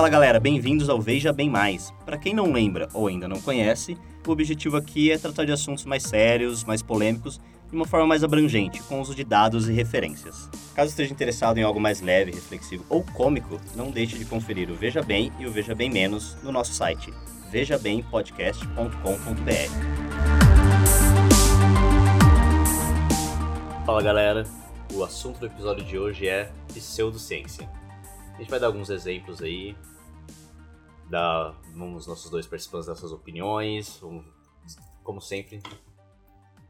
Fala galera, bem-vindos ao Veja Bem Mais. Para quem não lembra ou ainda não conhece, o objetivo aqui é tratar de assuntos mais sérios, mais polêmicos, de uma forma mais abrangente, com uso de dados e referências. Caso esteja interessado em algo mais leve, reflexivo ou cômico, não deixe de conferir o Veja Bem e o Veja Bem Menos no nosso site vejabempodcast.com.br. Fala galera, o assunto do episódio de hoje é pseudociência. A gente vai dar alguns exemplos aí, dar vamos nossos dois participantes dar suas opiniões, vamos, como sempre,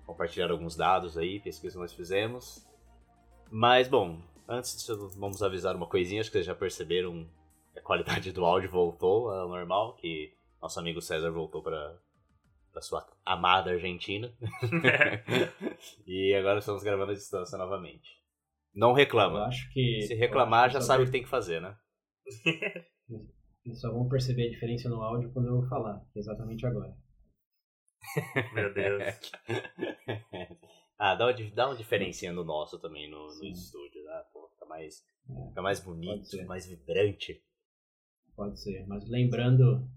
compartilhar alguns dados aí, pesquisa que nós fizemos. Mas bom, antes disso, vamos avisar uma coisinha, acho que vocês já perceberam a qualidade do áudio voltou ao normal, que nosso amigo César voltou para para sua amada Argentina. e agora estamos gravando à distância novamente. Não reclama. Eu acho que. Se reclamar, já sabe o que tem que fazer, né? Eles só vão perceber a diferença no áudio quando eu falar, exatamente agora. Meu Deus. ah, dá uma, dá uma diferencinha no nosso também, no, no estúdio, né? Pô, fica mais, É, fica mais bonito, mais vibrante. Pode ser. Mas lembrando,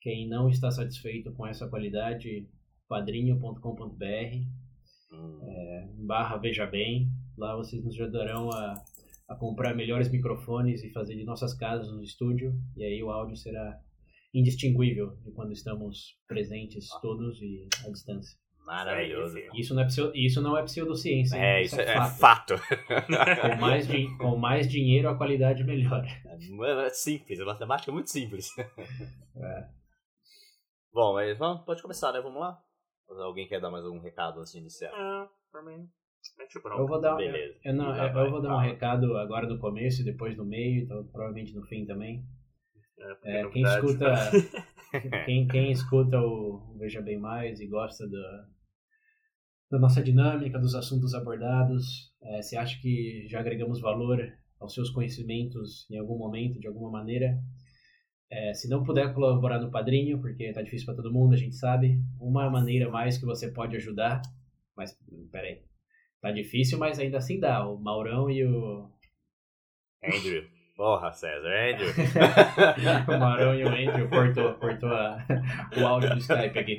quem não está satisfeito com essa qualidade, padrinho.com.br Hum, barra Veja Bem. Lá vocês nos ajudarão a, a comprar melhores microfones e fazer de nossas casas um estúdio. E aí o áudio será indistinguível de quando estamos presentes todos e à distância. maravilhoso. Isso Isso não é, isso não é pseudociência. hein? É, isso é, é fato. Com mais, din- com mais dinheiro, a qualidade melhora. É simples, a matemática é muito simples. É. Bom, mas vamos, pode começar, né? Vamos lá? Alguém quer dar mais algum recado antes de iniciar? Ah, pra mim. Eu vou dar, Beleza. eu, não, eu vai, vou dar um recado agora no começo e depois no meio, então provavelmente no fim também. É, porque É, quem escuta quem, quem escuta o Veja Bem Mais e gosta da, da nossa dinâmica, dos assuntos abordados, é, se acha que já agregamos valor aos seus conhecimentos em algum momento, de alguma maneira, é, se não puder colaborar no Padrinho, porque tá difícil para todo mundo, a gente sabe, uma maneira mais que você pode ajudar, mas peraí, tá difícil, mas ainda assim dá, o Maurão e o, Andrew. Porra, César, Andrew. o Maurão e o Andrew cortou, cortou a- o áudio do Skype aqui.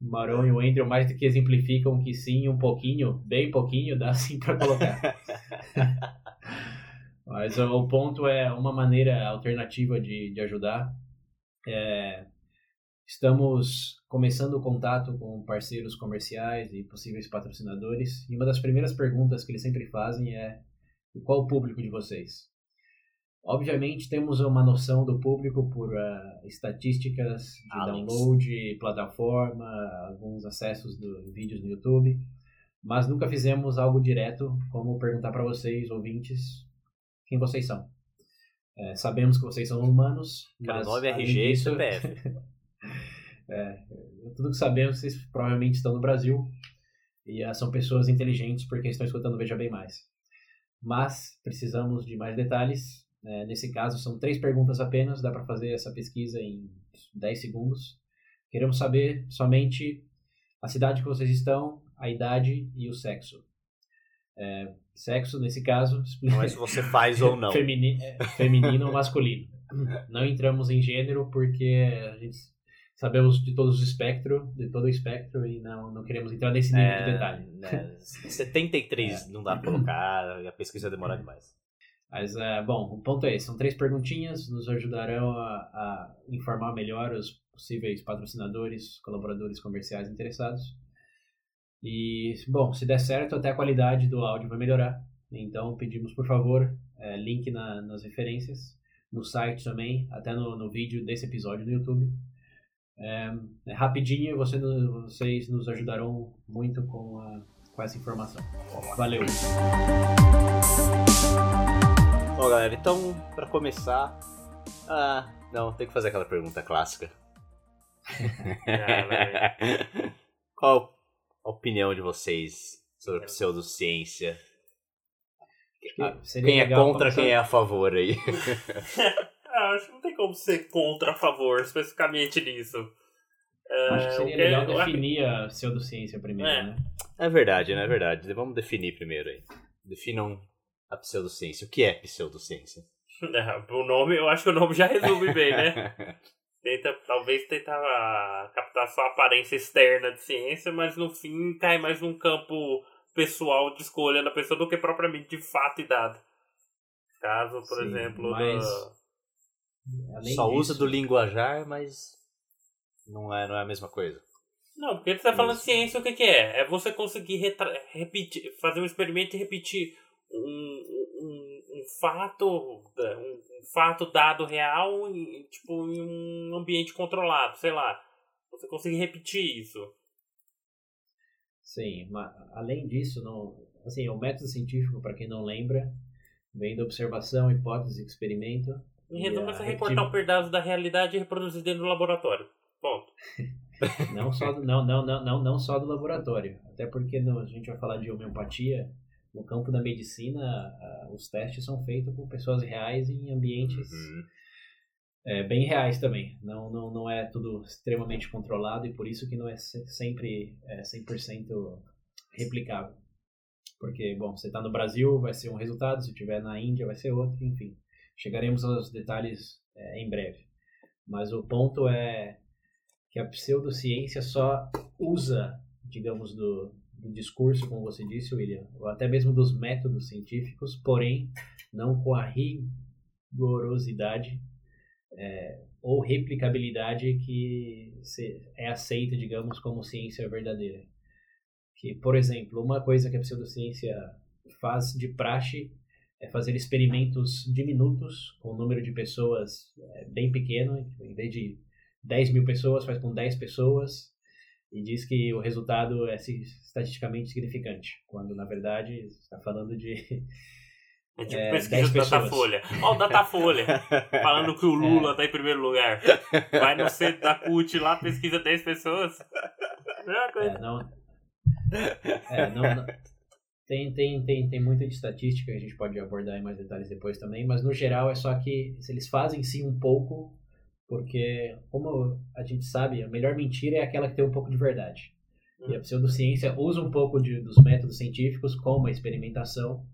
O Marão e o Andrew mais do que exemplificam que sim, um pouquinho, bem pouquinho, dá sim para colocar. Mas o, o ponto é uma maneira alternativa de, de ajudar. É, estamos começando o contato com parceiros comerciais e possíveis patrocinadores. E uma das primeiras perguntas que eles sempre fazem é: "E qual o público de vocês? Obviamente temos uma noção do público por ah, estatísticas de links. download, plataforma, alguns acessos de vídeos no YouTube, mas nunca fizemos algo direto como perguntar para vocês, ouvintes, quem vocês são. É, sabemos que vocês são humanos, Cara, mas nome, além RG e disso, CPF. tudo que sabemos, vocês provavelmente estão no Brasil e ah, são pessoas inteligentes porque estão escutando Veja Bem Mais. Mas precisamos de mais detalhes. né? nesse caso, são três perguntas apenas, dá para fazer essa pesquisa em 10 segundos. Queremos saber somente a cidade que vocês estão, a idade e o sexo. É, sexo, nesse caso, Não é se você faz ou não. Femini- é, feminino ou masculino. Não entramos em gênero porque a gente sabemos de todos os espectro, de todo o espectro e não, não queremos entrar nesse nível de detalhe. né, 73 não dá pra colocar, a pesquisa vai demorar demais. Mas, é, bom, o ponto é esse. São três perguntinhas, nos ajudarão a, a informar melhor os possíveis patrocinadores, colaboradores comerciais interessados. E, bom, se der certo, até a qualidade do áudio vai melhorar. Então, pedimos, por favor, é, link na- nas referências, no site também, até no, no vídeo desse episódio no YouTube. É, é rapidinho, você, vocês nos ajudarão muito com, a- com essa informação. Valeu! Bom, galera, então, pra começar. Ah, não, tem que fazer aquela pergunta clássica. Ah. Qual a opinião de vocês sobre pseudociência? Ah, seria Quem é contra, quem é a favor aí? Acho que não tem como ser contra a favor, especificamente nisso. É, Acho que seria que- legal eu- definir a pseudociência primeiro, É. né? É verdade, né? É verdade. Vamos definir primeiro aí. Definam a pseudociência. O que é pseudociência? É, o nome, eu acho que o nome já resume bem, né? Tenta, talvez tentar captar só a aparência externa de ciência, mas no fim cai mais num campo pessoal de escolha da pessoa do que propriamente de fato e dado. Caso, por Sim, exemplo, mas- da- Além Só usa disso- do linguajar, mas não é, não é a mesma coisa. Não, porque você tá falando Isso. ciência, o que, que é? É você conseguir retra- repetir, fazer um experimento e repetir um, um, um fato é, um, um fato dado real em, tipo, em um ambiente controlado, sei lá. Você conseguir repetir isso. Sim, mas além disso, não, assim, o método científico, para quem não lembra, vem da observação, hipótese, experimento. Em resumo, a é repeti- recortar um pedaço da realidade e reproduzir dentro do laboratório. Ponto. Não só do, não, não, não, não, não só do laboratório. Até porque no- a gente vai falar de homeopatia. No campo da medicina, os testes são feitos por pessoas reais em ambientes Uhum. é, bem reais também. Não, não, não é tudo extremamente controlado e por isso que não é se- sempre é, 100% replicável. Porque, bom, você está no Brasil, vai ser um resultado, se estiver na Índia, vai ser outro, enfim. Chegaremos aos detalhes é, em breve. Mas o ponto é que a pseudociência só usa, digamos, do, do discurso, como você disse, William, ou até mesmo dos métodos científicos, porém não com a rigorosidade é, ou replicabilidade que é aceita, digamos, como ciência verdadeira. Que, por exemplo, uma coisa que a pseudociência faz de praxe é fazer experimentos diminutos com um número de pessoas é, bem pequeno, em vez de 10 mil pessoas, faz com 10 pessoas e diz que o resultado é estatisticamente significante, quando na verdade está falando de É tipo É, pesquisa 10 do. Datafolha. Ó o Datafolha, falando que o Lula É. tá em primeiro lugar. Vai no centro da CUT lá, pesquisa 10 pessoas. É, não, é, não, não- tem, tem, tem, tem muito de estatística a gente pode abordar em mais detalhes depois também, mas no geral é só que eles fazem sim um pouco, porque como a gente sabe, a melhor mentira é aquela que tem um pouco de verdade. E a pseudociência usa um pouco de, dos métodos científicos, como a experimentação,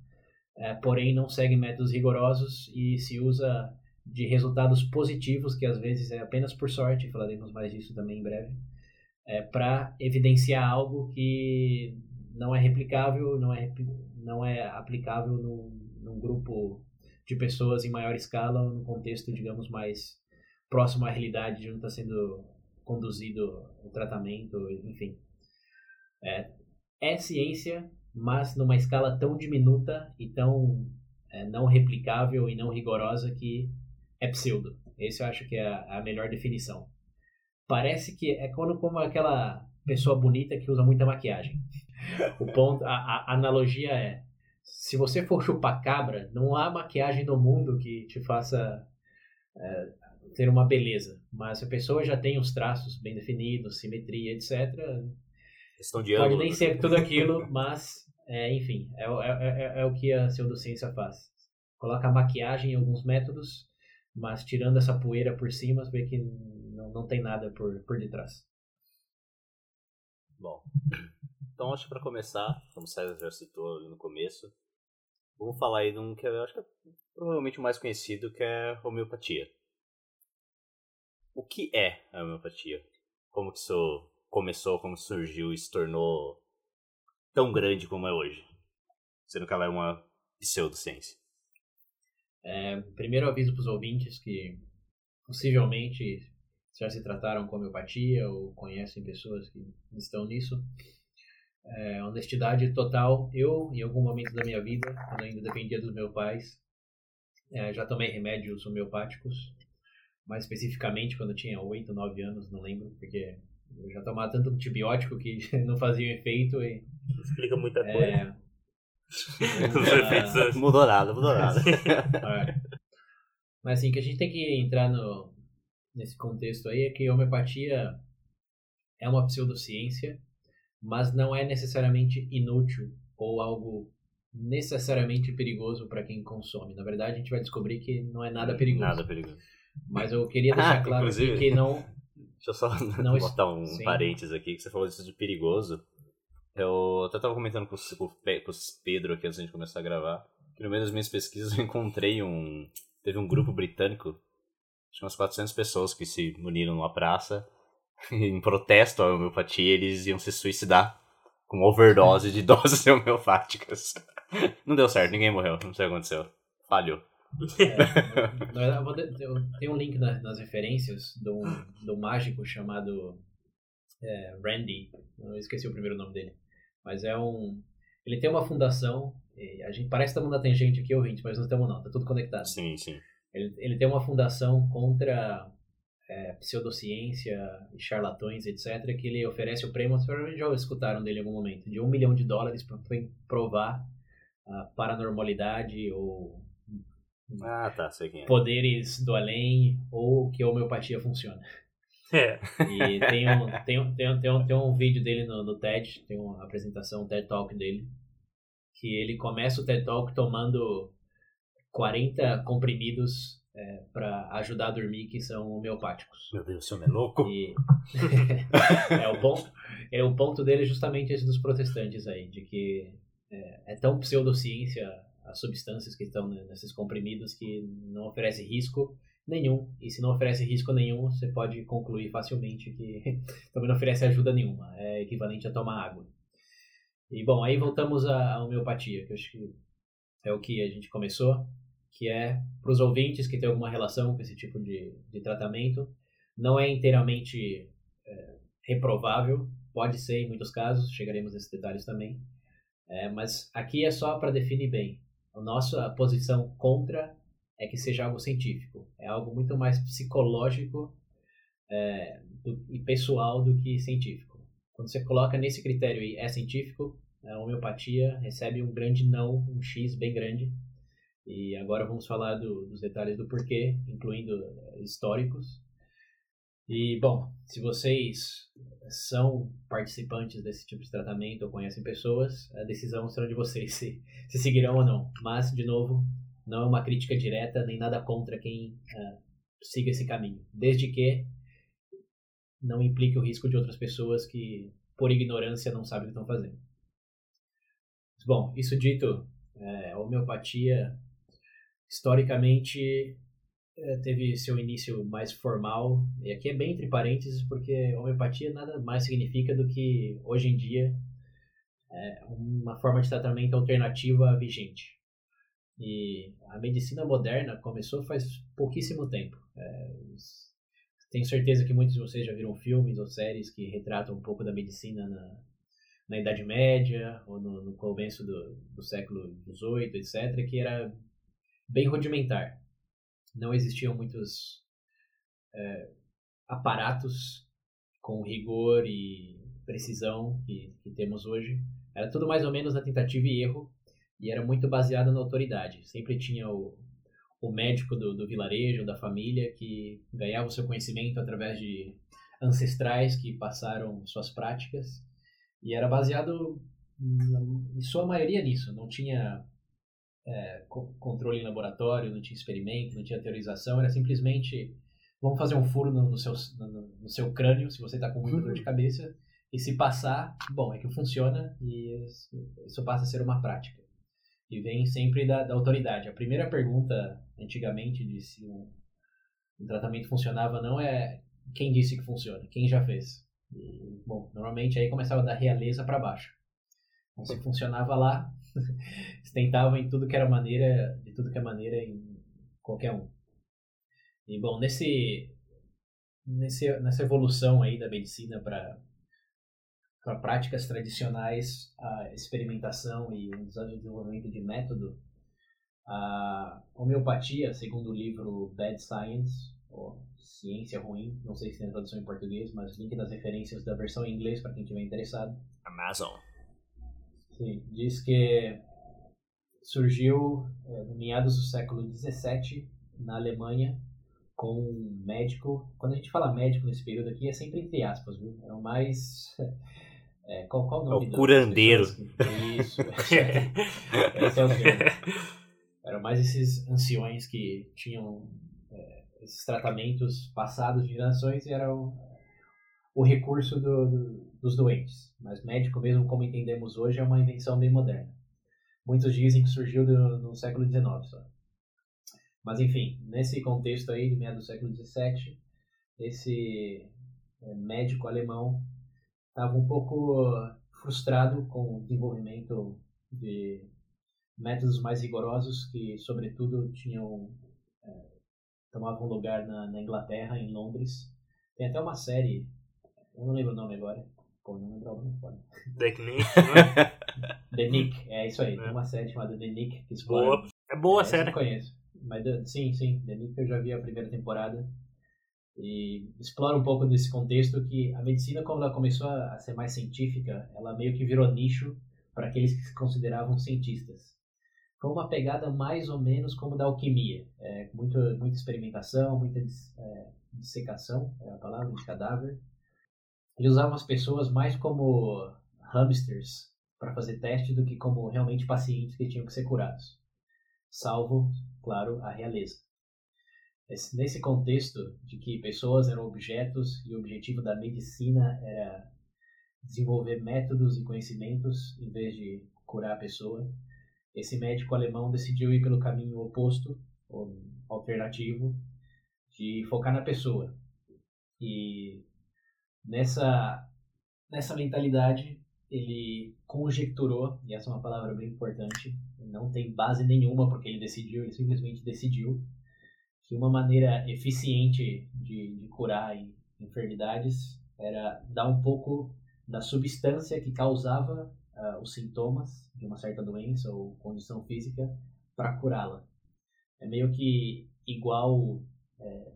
é, porém não segue métodos rigorosos e se usa de resultados positivos, que às vezes é apenas por sorte, falaremos mais disso também em breve, é, para evidenciar algo que não é replicável, não é, não é aplicável num, num grupo de pessoas em maior escala, ou num contexto, digamos, mais próximo à realidade de onde está sendo conduzido o tratamento, enfim. É, é ciência, mas numa escala tão diminuta e tão é, não replicável e não rigorosa que é pseudo. Esse eu acho que é a, a melhor definição. Parece que é quando como aquela pessoa bonita que usa muita maquiagem. O ponto, a, a analogia é, se você for chupar cabra, não há maquiagem no mundo que te faça é, ter uma beleza. Mas se a pessoa já tem os traços bem definidos, simetria, etc., Questão de Pode ângulo. nem ser tudo aquilo, mas, é, enfim, é, o- é, é, é o que a pseudociência faz. Coloca maquiagem em alguns métodos, mas tirando essa poeira por cima, você vê que não, não tem nada por, por detrás. Bom, então acho que pra começar, como o César já citou no começo, vamos falar aí de um que eu acho que é provavelmente o mais conhecido, que é homeopatia. O que é a homeopatia? Como que isso começou, como surgiu e se tornou tão grande como é hoje? Sendo que ela é uma pseudociência. É, primeiro aviso para os ouvintes que possivelmente já se trataram com homeopatia ou conhecem pessoas que estão nisso. É, honestidade total, eu, em algum momento da minha vida, quando ainda dependia dos meus pais, é, já tomei remédios homeopáticos, mais especificamente quando eu tinha 8, 9 anos, não lembro, porque eu já tomava tanto antibiótico que não fazia efeito e... Explica muita coisa. É, Os efeitos. Mudou nada, mudou nada. É. Mas assim, que a gente tem que entrar no, nesse contexto aí é que a homeopatia é uma pseudociência, mas não é necessariamente inútil ou algo necessariamente perigoso para quem consome. Na verdade, a gente vai descobrir que não é nada perigoso. Nada perigoso. Mas eu queria deixar Ah, claro inclusive- que não. Deixa eu só Não, botar um sim. parênteses aqui, que você falou disso de perigoso. Eu até tava comentando o, com o Pedro aqui antes de começar a gravar, que no meio das minhas pesquisas eu encontrei um, teve um grupo britânico, acho que umas 400 pessoas que se uniram numa praça em protesto à homeopatia, eles iam se suicidar com overdose de doses homeopáticas. Não deu certo, ninguém morreu, não sei o que aconteceu. Falhou. É, tem um link nas referências do, do mágico chamado é, Randy, eu esqueci o primeiro nome dele, mas é um. Ele tem uma fundação, a gente parece que estamos na tangente aqui, ouvinte, mas não estamos não, tá tudo conectado. Sim, sim. Ele, ele tem uma fundação contra é, pseudociência e charlatões, etc., que ele oferece o prêmio, provavelmente já escutaram dele em algum momento, de um milhão de dólares para provar a paranormalidade ou ah, tá, é. poderes do além ou que a homeopatia funciona. É. E tem um, tem um, tem um, tem um, tem um vídeo dele no, no TED, tem uma apresentação, um TED Talk dele, que ele começa o TED Talk tomando 40 comprimidos é, para ajudar a dormir que são homeopáticos. Meu Deus, esse homem é louco. E... é, o ponto, é o ponto dele justamente esse dos protestantes aí, de que é, é tão pseudociência as substâncias que estão nesses comprimidos que não oferece risco nenhum. E se não oferece risco nenhum, você pode concluir facilmente que também não oferece ajuda nenhuma. É equivalente a tomar água. E bom, aí voltamos à homeopatia, que eu acho que é o que a gente começou que é para os ouvintes que têm alguma relação com esse tipo de, de tratamento. Não é inteiramente é, reprovável, pode ser em muitos casos, chegaremos nesses detalhes também. É, mas aqui é só para definir bem. A nossa posição contra é que seja algo científico. É algo muito mais psicológico é, do, e pessoal do que científico. Quando você coloca nesse critério aí, é científico, a homeopatia recebe um grande não, um X bem grande, e agora vamos falar do, dos detalhes do porquê, incluindo eh, históricos. E, bom, se vocês são participantes desse tipo de tratamento ou conhecem pessoas, a decisão será de vocês se, se seguirão ou não. Mas, de novo, não é uma crítica direta nem nada contra quem uh, siga esse caminho. Desde que não implique o risco de outras pessoas que, por ignorância, não sabem o que estão fazendo. Bom, isso dito, é, a homeopatia historicamente é, teve seu início mais formal, e aqui é bem entre parênteses, porque homeopatia nada mais significa do que, hoje em dia, é uma forma de tratamento alternativa vigente. E a medicina moderna começou faz pouquíssimo tempo. É, tenho certeza que muitos de vocês já viram filmes ou séries que retratam um pouco da medicina na, na Idade Média ou no, no começo do, do século XVIII, etc., que era bem rudimentar. Não existiam muitos é, aparatos com rigor e precisão que, que temos hoje. Era tudo mais ou menos na tentativa e erro e era muito baseado na autoridade. Sempre tinha o, o médico do, do vilarejo, da família, que ganhava o seu conhecimento através de ancestrais que passaram suas práticas e era baseado em sua maioria nisso. Não tinha é, controle em laboratório, não tinha experimento, não tinha teorização, era simplesmente vamos fazer um furo no, no seu, no, no, seu crânio, se você está com muita dor de uhum. cabeça, e se passar, bom, é que funciona e isso passa a ser uma prática. E vem sempre da, da autoridade. A primeira pergunta, antigamente, de se um, um tratamento funcionava não é quem disse que funciona, quem já fez. E, bom, normalmente aí começava da realeza para baixo. Então, se funcionava lá, tentavam em tudo que era maneira, de tudo que é maneira em qualquer um. E bom, nesse, nesse nessa evolução aí da medicina para para práticas tradicionais, a experimentação e o desenvolvimento de método, a homeopatia, segundo o livro Bad Science, ou Ciência Ruim, não sei se tem tradução em português, mas link nas referências da versão em inglês para quem estiver interessado. Amazon. Sim, diz que surgiu é, no meados do século XVII na Alemanha com um médico. Quando a gente fala médico nesse período aqui, é sempre entre aspas, viu? É o mais. É, qual, qual o nome? É o curandeiro. Isso. Esse é o. Eram mais esses anciões que tinham é, esses tratamentos passados de gerações e eram o recurso do, do, dos doentes. Mas médico, mesmo como entendemos hoje, é uma invenção bem moderna. Muitos dizem que surgiu do, no século XIX só. Mas enfim, nesse contexto aí de meados do século XVII, esse é, médico alemão estava um pouco frustrado com o desenvolvimento de métodos mais rigorosos que, sobretudo, tinham é, tomavam lugar na, na, Inglaterra, em Londres. Tem até uma série, eu não lembro o nome agora. Pô, não lembro o nome foda. The Nick, né? The Nick, é isso aí. É. Tem uma série chamada The Nick que explora. Boa. É boa a série. Eu conheço. Mas, sim, sim. The Nick eu já vi a primeira temporada. E explora um pouco desse contexto que a medicina, quando ela começou a ser mais científica, ela meio que virou nicho para aqueles que se consideravam cientistas. Foi uma pegada mais ou menos como da alquimia. É, muito, muita experimentação, muita é, dissecação, é a palavra, de cadáver. Eles usavam as pessoas mais como hamsters para fazer teste do que como realmente pacientes que tinham que ser curados. Salvo, claro, a realeza. Nesse contexto de que pessoas eram objetos e o objetivo da medicina era desenvolver métodos e conhecimentos em vez de curar a pessoa, esse médico alemão decidiu ir pelo caminho oposto, ou alternativo, de focar na pessoa. E nessa, nessa mentalidade, ele conjecturou, e essa é uma palavra bem importante, não tem base nenhuma porque ele decidiu, ele simplesmente decidiu que uma maneira eficiente de, de curar enfermidades era dar um pouco da substância que causava uh, os sintomas de uma certa doença ou condição física para curá-la. É meio que igual, é,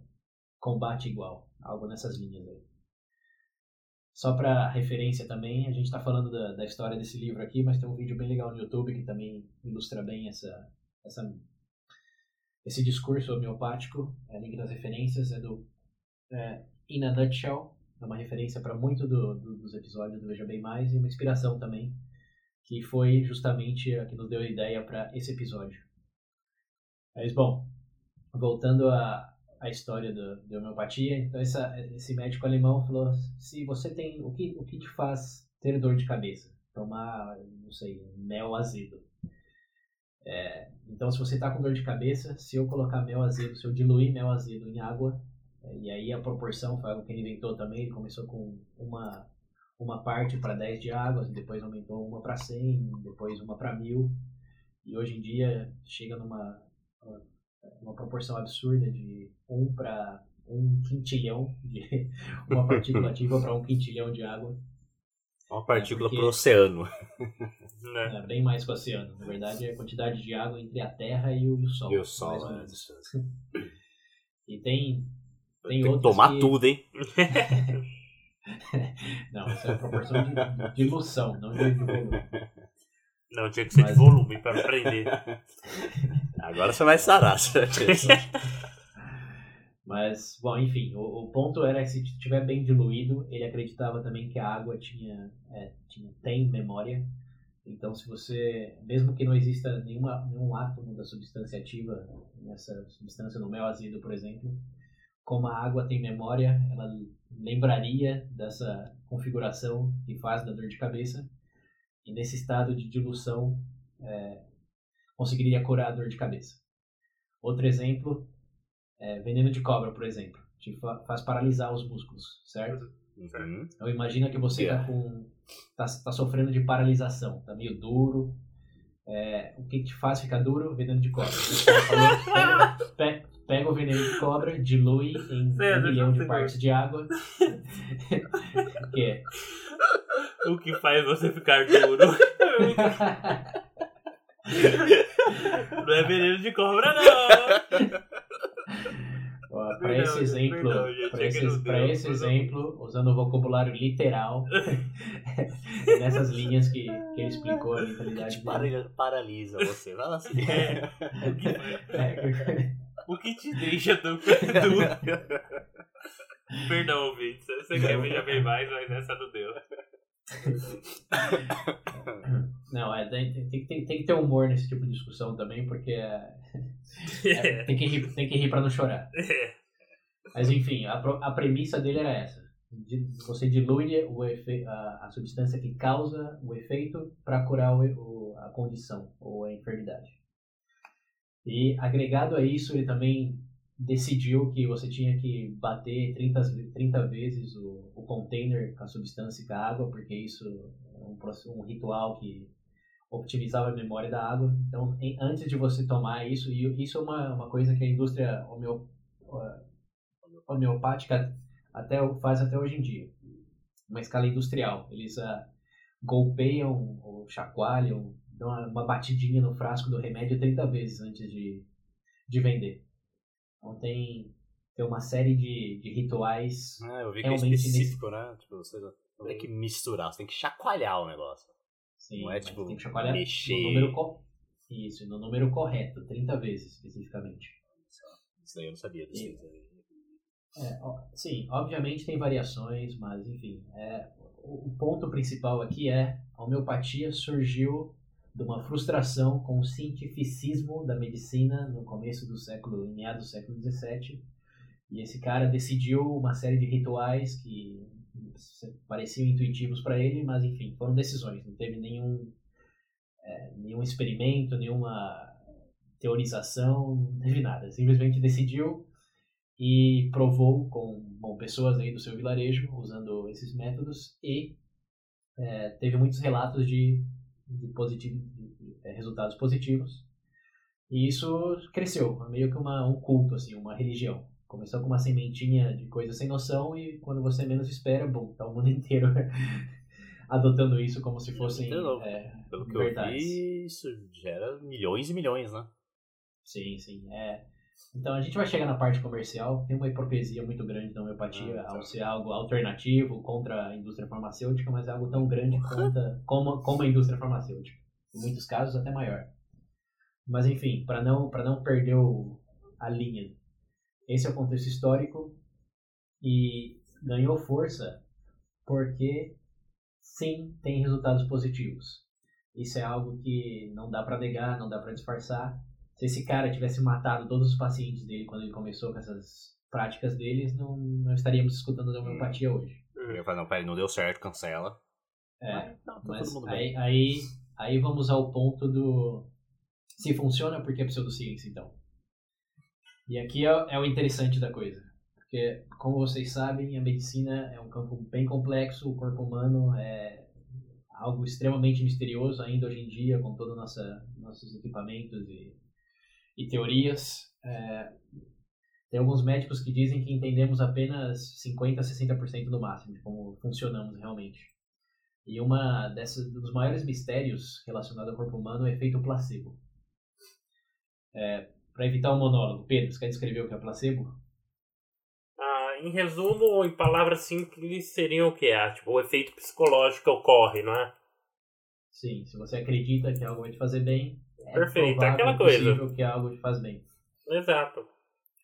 combate igual, algo nessas linhas aí. Só para referência também, a gente está falando da, da, história desse livro aqui, mas tem um vídeo bem legal no YouTube que também ilustra bem essa, essa esse discurso homeopático, é, link das referências, é do é, In a Nutshell, é uma referência para muito do, do, dos episódios do Veja Bem Mais e uma inspiração também, que foi justamente a que nos deu a ideia para esse episódio. Mas, bom, voltando à, à história do, da homeopatia, então essa, esse médico alemão falou, se você tem, o que, o que te faz ter dor de cabeça? Tomar, não sei, mel azedo. É, então, se você está com dor de cabeça, se eu colocar mel azedo, se eu diluir mel azedo em água, é, e aí a proporção foi algo que ele inventou também, ele começou com uma, uma parte para 10 de água, depois aumentou uma para 100, depois uma para 1000, e hoje em dia chega numa uma proporção absurda de 1 para 1 quintilhão, de uma partícula ativa para 1 quintilhão de água. Uma partícula para o oceano. É. é, bem mais que o oceano. Na verdade, é a quantidade de água entre a Terra e o, Sol. E o Sol, é. E tem, tem, tem que tomar que... tudo, hein? não, isso é a proporção de, de ilusão, não de, volume. Não, tinha que ser Mas... de volume para aprender. Agora você vai sarar. Mas, bom, enfim, o, o, ponto era que se estiver bem diluído, ele acreditava também que a água tinha, é, tinha tem memória. Então, se você, mesmo que não exista nenhuma, nenhum átomo da substância ativa nessa substância no mel azedo, por exemplo, como a água tem memória, ela lembraria dessa configuração que faz da dor de cabeça e nesse estado de diluição é, conseguiria curar a dor de cabeça. Outro exemplo é, veneno de cobra, por exemplo, te faz paralisar os músculos, certo? Uhum. Então imagina que você está com tá, tá sofrendo de paralisação, tá meio duro. É, o que te faz ficar duro? Veneno de cobra. pega, pega, pega, o veneno de cobra, dilui em um milhão de partes de água. o que O que faz você ficar duro? não é veneno de cobra, não! Para esse exemplo, para esse, esse exemplo, usando o vocabulário literal, nessas linhas que, que ele explicou a mentalidade. Que para, paralisa você, fala assim. É, o, que, é, o que te deixa do. do... Perdão, ouvinte, você quer ver bem mais, mas essa não deu. Não, é, tem, tem, tem, tem, que ter humor nesse tipo de discussão também, porque é, é, tem, que rir, tem que rir pra não chorar. É. Mas enfim, a, a premissa dele era essa. Você dilui o efe, a, a substância que causa o efeito para curar o, o, a condição ou a enfermidade. E agregado a isso, ele também decidiu que você tinha que bater 30, 30 vezes o, o container com a substância e com a água, porque isso é um, um ritual que optimizava a memória da água. Então, em, antes de você tomar isso, e isso é uma, uma coisa que a indústria homeo, homeopática até, faz até hoje em dia, uma escala industrial. Eles uh, golpeiam ou chacoalham, dão uma, uma batidinha no frasco do remédio 30 vezes antes de, de vender. Então tem, tem uma série de, de rituais. Ah, eu vi que é específico, nesse... né? Tipo, você não tem que misturar, você tem que chacoalhar o negócio. Sim, não é tipo tem que chacoalhar mexer. No número co... Isso, no número correto, 30 vezes especificamente. Isso aí eu não sabia disso. E... É, sim, obviamente tem variações, mas enfim, é, o, o ponto principal aqui é a homeopatia surgiu de uma frustração com o cientificismo da medicina no começo do século, em meados do século XVII. E esse cara decidiu uma série de rituais que pareciam intuitivos para ele, mas enfim, foram decisões, não teve nenhum, é, nenhum experimento, nenhuma teorização, não teve nada. Simplesmente decidiu e provou com bom, pessoas aí do seu vilarejo usando esses métodos e é, teve muitos relatos de de, positivo, de é, resultados positivos. E isso cresceu, meio que uma, um culto, assim, uma religião. Começou com uma sementinha de coisa sem noção e quando você menos espera, bom, tá o mundo inteiro adotando isso como se fossem é, Pelo que verdades. eu vi, isso gera milhões e milhões, né? Sim, sim. É, então a gente vai chegar na parte comercial, tem uma hipocrisia muito grande da homeopatia ah, tá. ao ser algo alternativo contra a indústria farmacêutica, mas é algo tão grande quanto, como, como a indústria farmacêutica. Em muitos casos até maior. Mas enfim, para não, não perder o, a linha, esse é o contexto histórico e ganhou força porque sim tem resultados positivos. Isso é algo que não dá para negar, não dá para disfarçar se esse cara tivesse matado todos os pacientes dele quando ele começou com essas práticas deles, não, não estaríamos escutando da homeopatia hoje. Eu ia falar, não, peraí, não deu certo, cancela. É, não, tá mas aí, aí, aí vamos ao ponto do se funciona, por que pseudociência então? E aqui é, é o interessante da coisa. Porque, como vocês sabem, a medicina é um campo bem complexo, o corpo humano é algo extremamente misterioso ainda hoje em dia, com todos nossos equipamentos e e teorias. É, tem alguns médicos que dizem que entendemos apenas 50 a 60% no máximo de como funcionamos realmente. E uma dessas dos maiores mistérios relacionados ao corpo humano é o efeito placebo. É, Para evitar o monólogo, Pedro, você quer descrever o que é placebo? Ah, em resumo, em palavras simples, seria o que é? Tipo, o efeito psicológico que ocorre, não é? Sim, se você acredita que algo vai te fazer bem, é Perfeito, é aquela coisa. que algo te faz bem. Exato.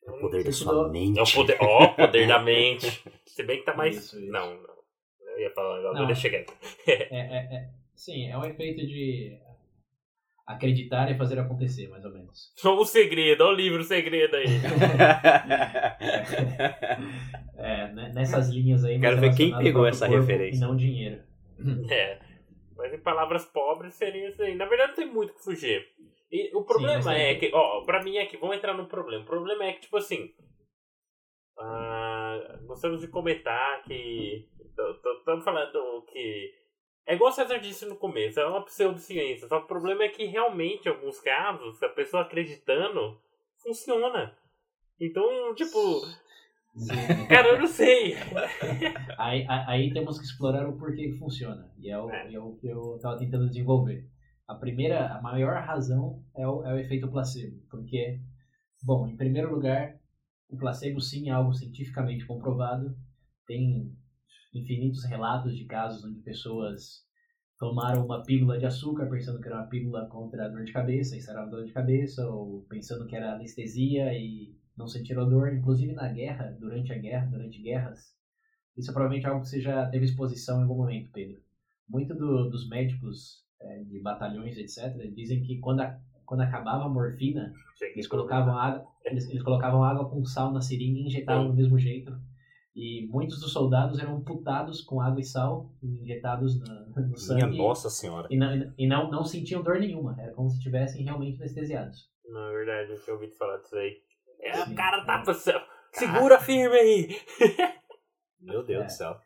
É o poder da sua mente. É o poder, ó, oh, poder da mente. Se bem que tá mais. Isso, isso. Não, não. Eu ia falar agora, deixa quieto. é, é, é, sim, é um efeito de acreditar e fazer acontecer, mais ou menos. Só o segredo, olha o livro o segredo aí. é, né, nessas linhas aí. Quero ver quem pegou essa referência. E não dinheiro. É. Mas em palavras pobres seria isso aí. Na verdade, não tem muito que fugir. E o problema Sim, é que, ó, pra mim é que, vamos entrar no problema. O problema é que, tipo assim, ah, gostamos de comentar que. Estamos falando que. É igual o César disse no começo, é uma pseudociência. Só que o problema é que realmente, em alguns casos, a pessoa acreditando, funciona. Então, tipo, Cara, eu não sei. aí, aí temos que explorar o porquê que funciona. E é o, é. é o que eu estava tentando desenvolver. A primeira, a maior razão é o, é o efeito placebo. Porque, bom, em primeiro lugar, o placebo sim é algo cientificamente comprovado. Tem infinitos relatos de casos onde pessoas tomaram uma pílula de açúcar pensando que era uma pílula contra a dor de cabeça e sararam dor de cabeça, ou pensando que era anestesia e não sentiram dor, inclusive na guerra, durante a guerra, durante guerras. Isso é provavelmente algo que você já teve exposição em algum momento, Pedro. Muito do, dos médicos é, de batalhões, etc., dizem que quando, a, quando acabava a morfina, eles colocavam água, eles, eles colocavam água com sal na seringa e injetavam do mesmo jeito. E muitos dos soldados eram amputados com água e sal, injetados no, no sangue. Minha nossa senhora. E, não, e não, não sentiam dor nenhuma, era como se estivessem realmente anestesiados. Na verdade, eu tinha ouvido falar disso aí. É, o cara tá passando. Segura firme aí! Meu Deus É. do céu.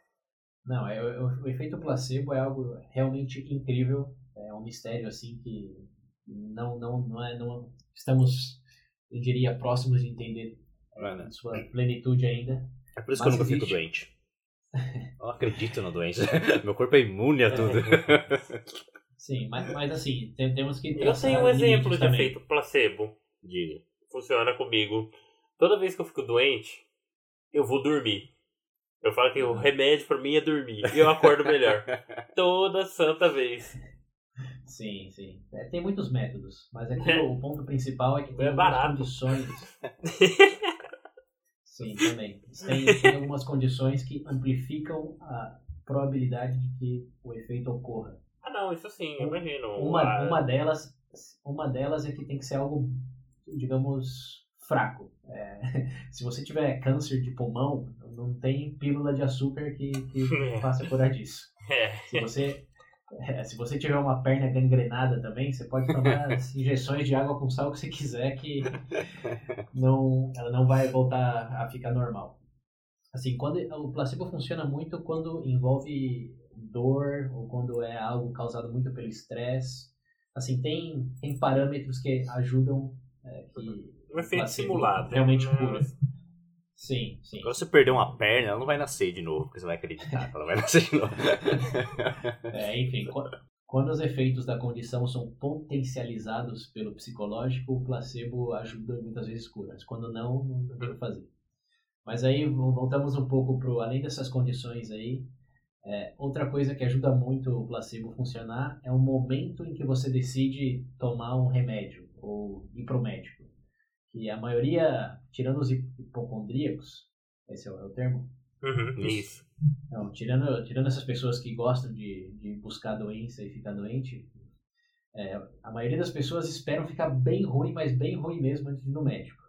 Não, é, o, o efeito placebo é algo realmente incrível. É um mistério assim que não, não, não é. Não, estamos, eu diria, próximos de entender Mano, sua plenitude ainda. É por isso Mas que eu nunca fico existe. doente. Eu não acredito na doença. Meu corpo é imune a tudo. Sim, mas, mas assim, tem- temos que. Eu tenho um exemplo de efeito placebo. Diga. Funciona comigo. Toda vez que eu fico doente, eu vou dormir. Eu falo que o remédio pra mim é dormir. E eu acordo melhor. Toda santa vez. Sim, sim. É, tem muitos métodos, mas aqui o ponto principal é que tem É barato. condições. Sim, também. Tem, tem algumas condições que amplificam a probabilidade de que o efeito ocorra. Ah, não, isso sim, eu imagino. Uma, Ah, uma, delas, uma delas é que tem que ser algo, digamos, fraco. É, se você tiver câncer de pulmão, não tem pílula de açúcar que, que faça curar disso. É. Se você, é, se você tiver uma perna gangrenada também, você pode tomar as injeções de água com sal que você quiser, que não, ela não vai voltar a ficar normal. Assim, quando o placebo funciona muito quando envolve dor ou quando é algo causado muito pelo estresse. Assim, tem, tem parâmetros que ajudam é, que Um efeito simulado. realmente cura. Sim, sim. Quando você perder uma perna, ela não vai nascer de novo, porque você vai acreditar que ela vai nascer de novo. É, enfim, qu- quando os efeitos da condição são potencializados pelo psicológico, o placebo ajuda muitas vezes cura. Mas quando não, não tem o que fazer. Mas aí vo- voltamos um pouco pro além dessas condições aí. é, outra coisa que ajuda muito o placebo funcionar é o momento em que você decide tomar um remédio ou ir pro médico. Que a maioria, tirando os hip- hipocondríacos, esse é o, é o termo, Uhum, isso. não, tirando, tirando essas pessoas que gostam de, de buscar doença e ficar doente, é, a maioria das pessoas esperam ficar bem ruim, mas bem ruim mesmo antes de ir no médico.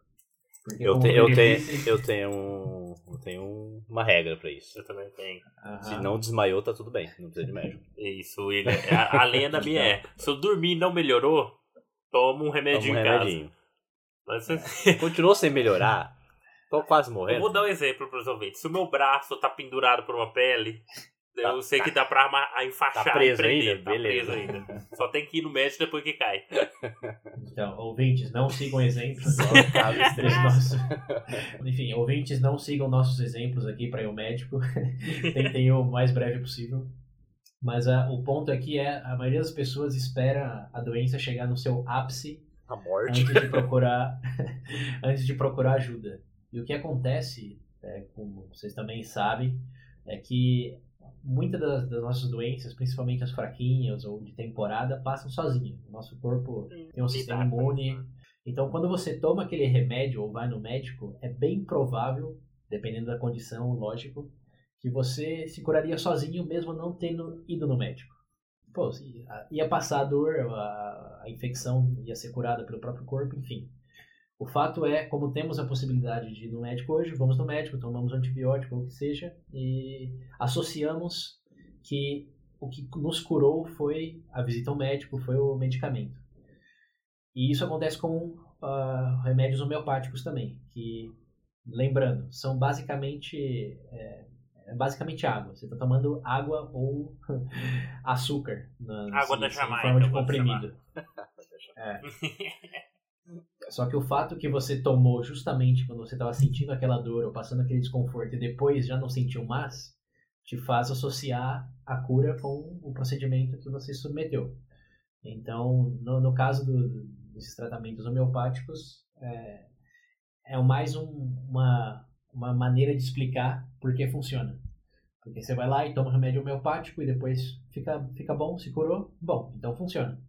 Porque, Eu, te- o eu, disse- eu tenho um. Eu tenho um- uma regra pra isso. Eu também tenho. Aham. Se não desmaiou, tá tudo bem. Não precisa de médico. Isso, ele, a, a lenda minha é: se eu dormir e não melhorou, toma um Toma remedinho um em casa. Mas, Continuou sem melhorar. Tô quase eu morrendo. vou dar um exemplo para os ouvintes. Se o meu braço tá pendurado por uma pele, eu Tá- sei que dá pra armar, a enfaixar. Tá preso e prender. ainda? Tá Beleza. preso ainda. Só tem que ir no médico depois que cai. Então, ouvintes, não sigam exemplos. Enfim, ouvintes, não sigam nossos exemplos aqui para ir ao médico. Tentem ir o mais breve possível. Mas ah, o ponto aqui é, a maioria das pessoas espera a doença chegar no seu ápice A morte. antes de procurar antes de procurar ajuda. E o que acontece, é, como vocês também sabem, é que muitas das, das nossas doenças, principalmente as fraquinhas ou de temporada, passam sozinhas. O nosso corpo tem um sistema com imune. Então, quando você toma aquele remédio ou vai no médico, é bem provável, dependendo da condição, lógico, que você se curaria sozinho mesmo não tendo ido no médico. Pô, se- a- ia passar a dor, a, a infecção ia ser curada pelo próprio corpo, enfim. O fato é, como temos a possibilidade de ir no médico hoje, vamos no médico, tomamos antibiótico ou o que seja, e associamos que o que nos curou foi a visita ao médico, foi o medicamento. E isso acontece com ah, remédios homeopáticos também, que, lembrando, são basicamente, é, é basicamente água. Você está tomando água ou açúcar na, Água da em Jamaica, forma de comprimido. É. Só que o fato que você tomou justamente quando você estava sentindo aquela dor ou passando aquele desconforto e depois já não sentiu mais, te faz associar a cura com o procedimento que você submeteu. Então, no, no caso do- desses tratamentos homeopáticos, é, é mais um- uma, uma maneira de explicar por que funciona. Porque você vai lá e toma remédio homeopático e depois fica, fica bom, se curou, bom, então funciona.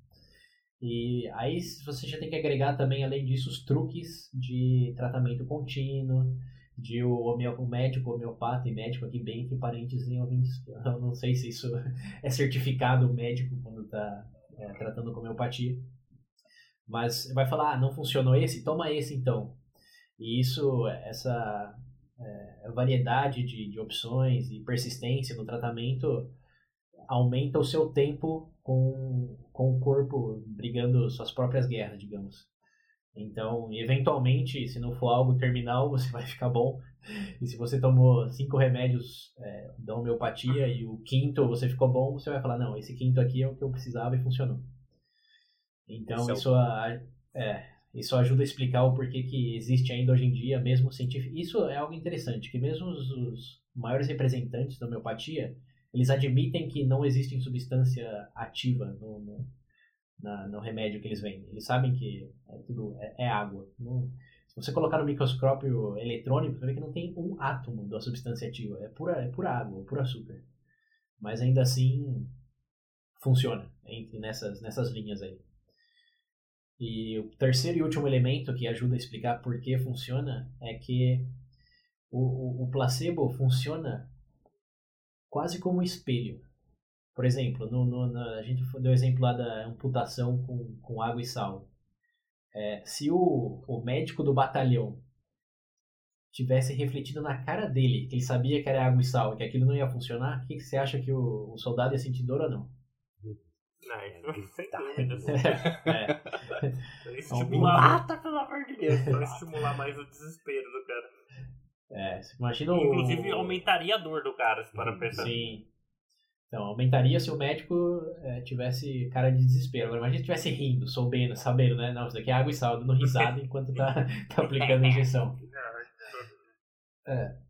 E aí você já tem que agregar também, além disso, os truques de tratamento contínuo, de o, homeo- o médico, homeopata e médico aqui, bem que parentes em ouvintes. Eu não sei se isso é certificado médico quando está tratando com homeopatia. Mas vai falar, ah, não funcionou esse? Toma esse então. E isso, essa é, variedade de, de opções e persistência no tratamento aumenta o seu tempo com, com o corpo brigando suas próprias guerras, digamos. Então, eventualmente, se não for algo terminal, você vai ficar bom. E se você tomou cinco remédios é, da homeopatia e o quinto você ficou bom, você vai falar, não, esse quinto aqui é o que eu precisava e funcionou. Então, isso, é, é, isso ajuda a explicar o porquê que existe ainda hoje em dia, mesmo científico. Isso é algo interessante, que mesmo os, os maiores representantes da homeopatia, eles admitem que não existe substância ativa no, no, na, no remédio que eles vendem. Eles sabem que é tudo é, é água. Se você colocar no microscópio eletrônico, você vê que não tem um átomo da substância ativa. É pura, é pura água, pura açúcar. Mas ainda assim funciona entre nessas, nessas linhas aí. E o terceiro e último elemento que ajuda a explicar por que funciona é que o, o, o placebo funciona quase como um espelho. Por exemplo, no, no, na, a gente deu o exemplo lá da amputação com, com água e sal. É, se o, o médico do batalhão tivesse refletido na cara dele que ele sabia que era água e sal, que aquilo não ia funcionar, o que, que você acha que o, o soldado ia sentir dor ou não? Não, sem dúvida. é. Estimular, mata, pelo amor de Deus. Pra estimular mais o desespero do cara. É, imagina Inclusive, aumentaria a dor do cara, se para pensar. Sim. Então, aumentaria se o médico é, tivesse cara de desespero. Agora, imagina se estivesse rindo, soubendo, sabendo, né? Não, isso daqui é água e sal, dando risada enquanto tá, tá aplicando a injeção. É.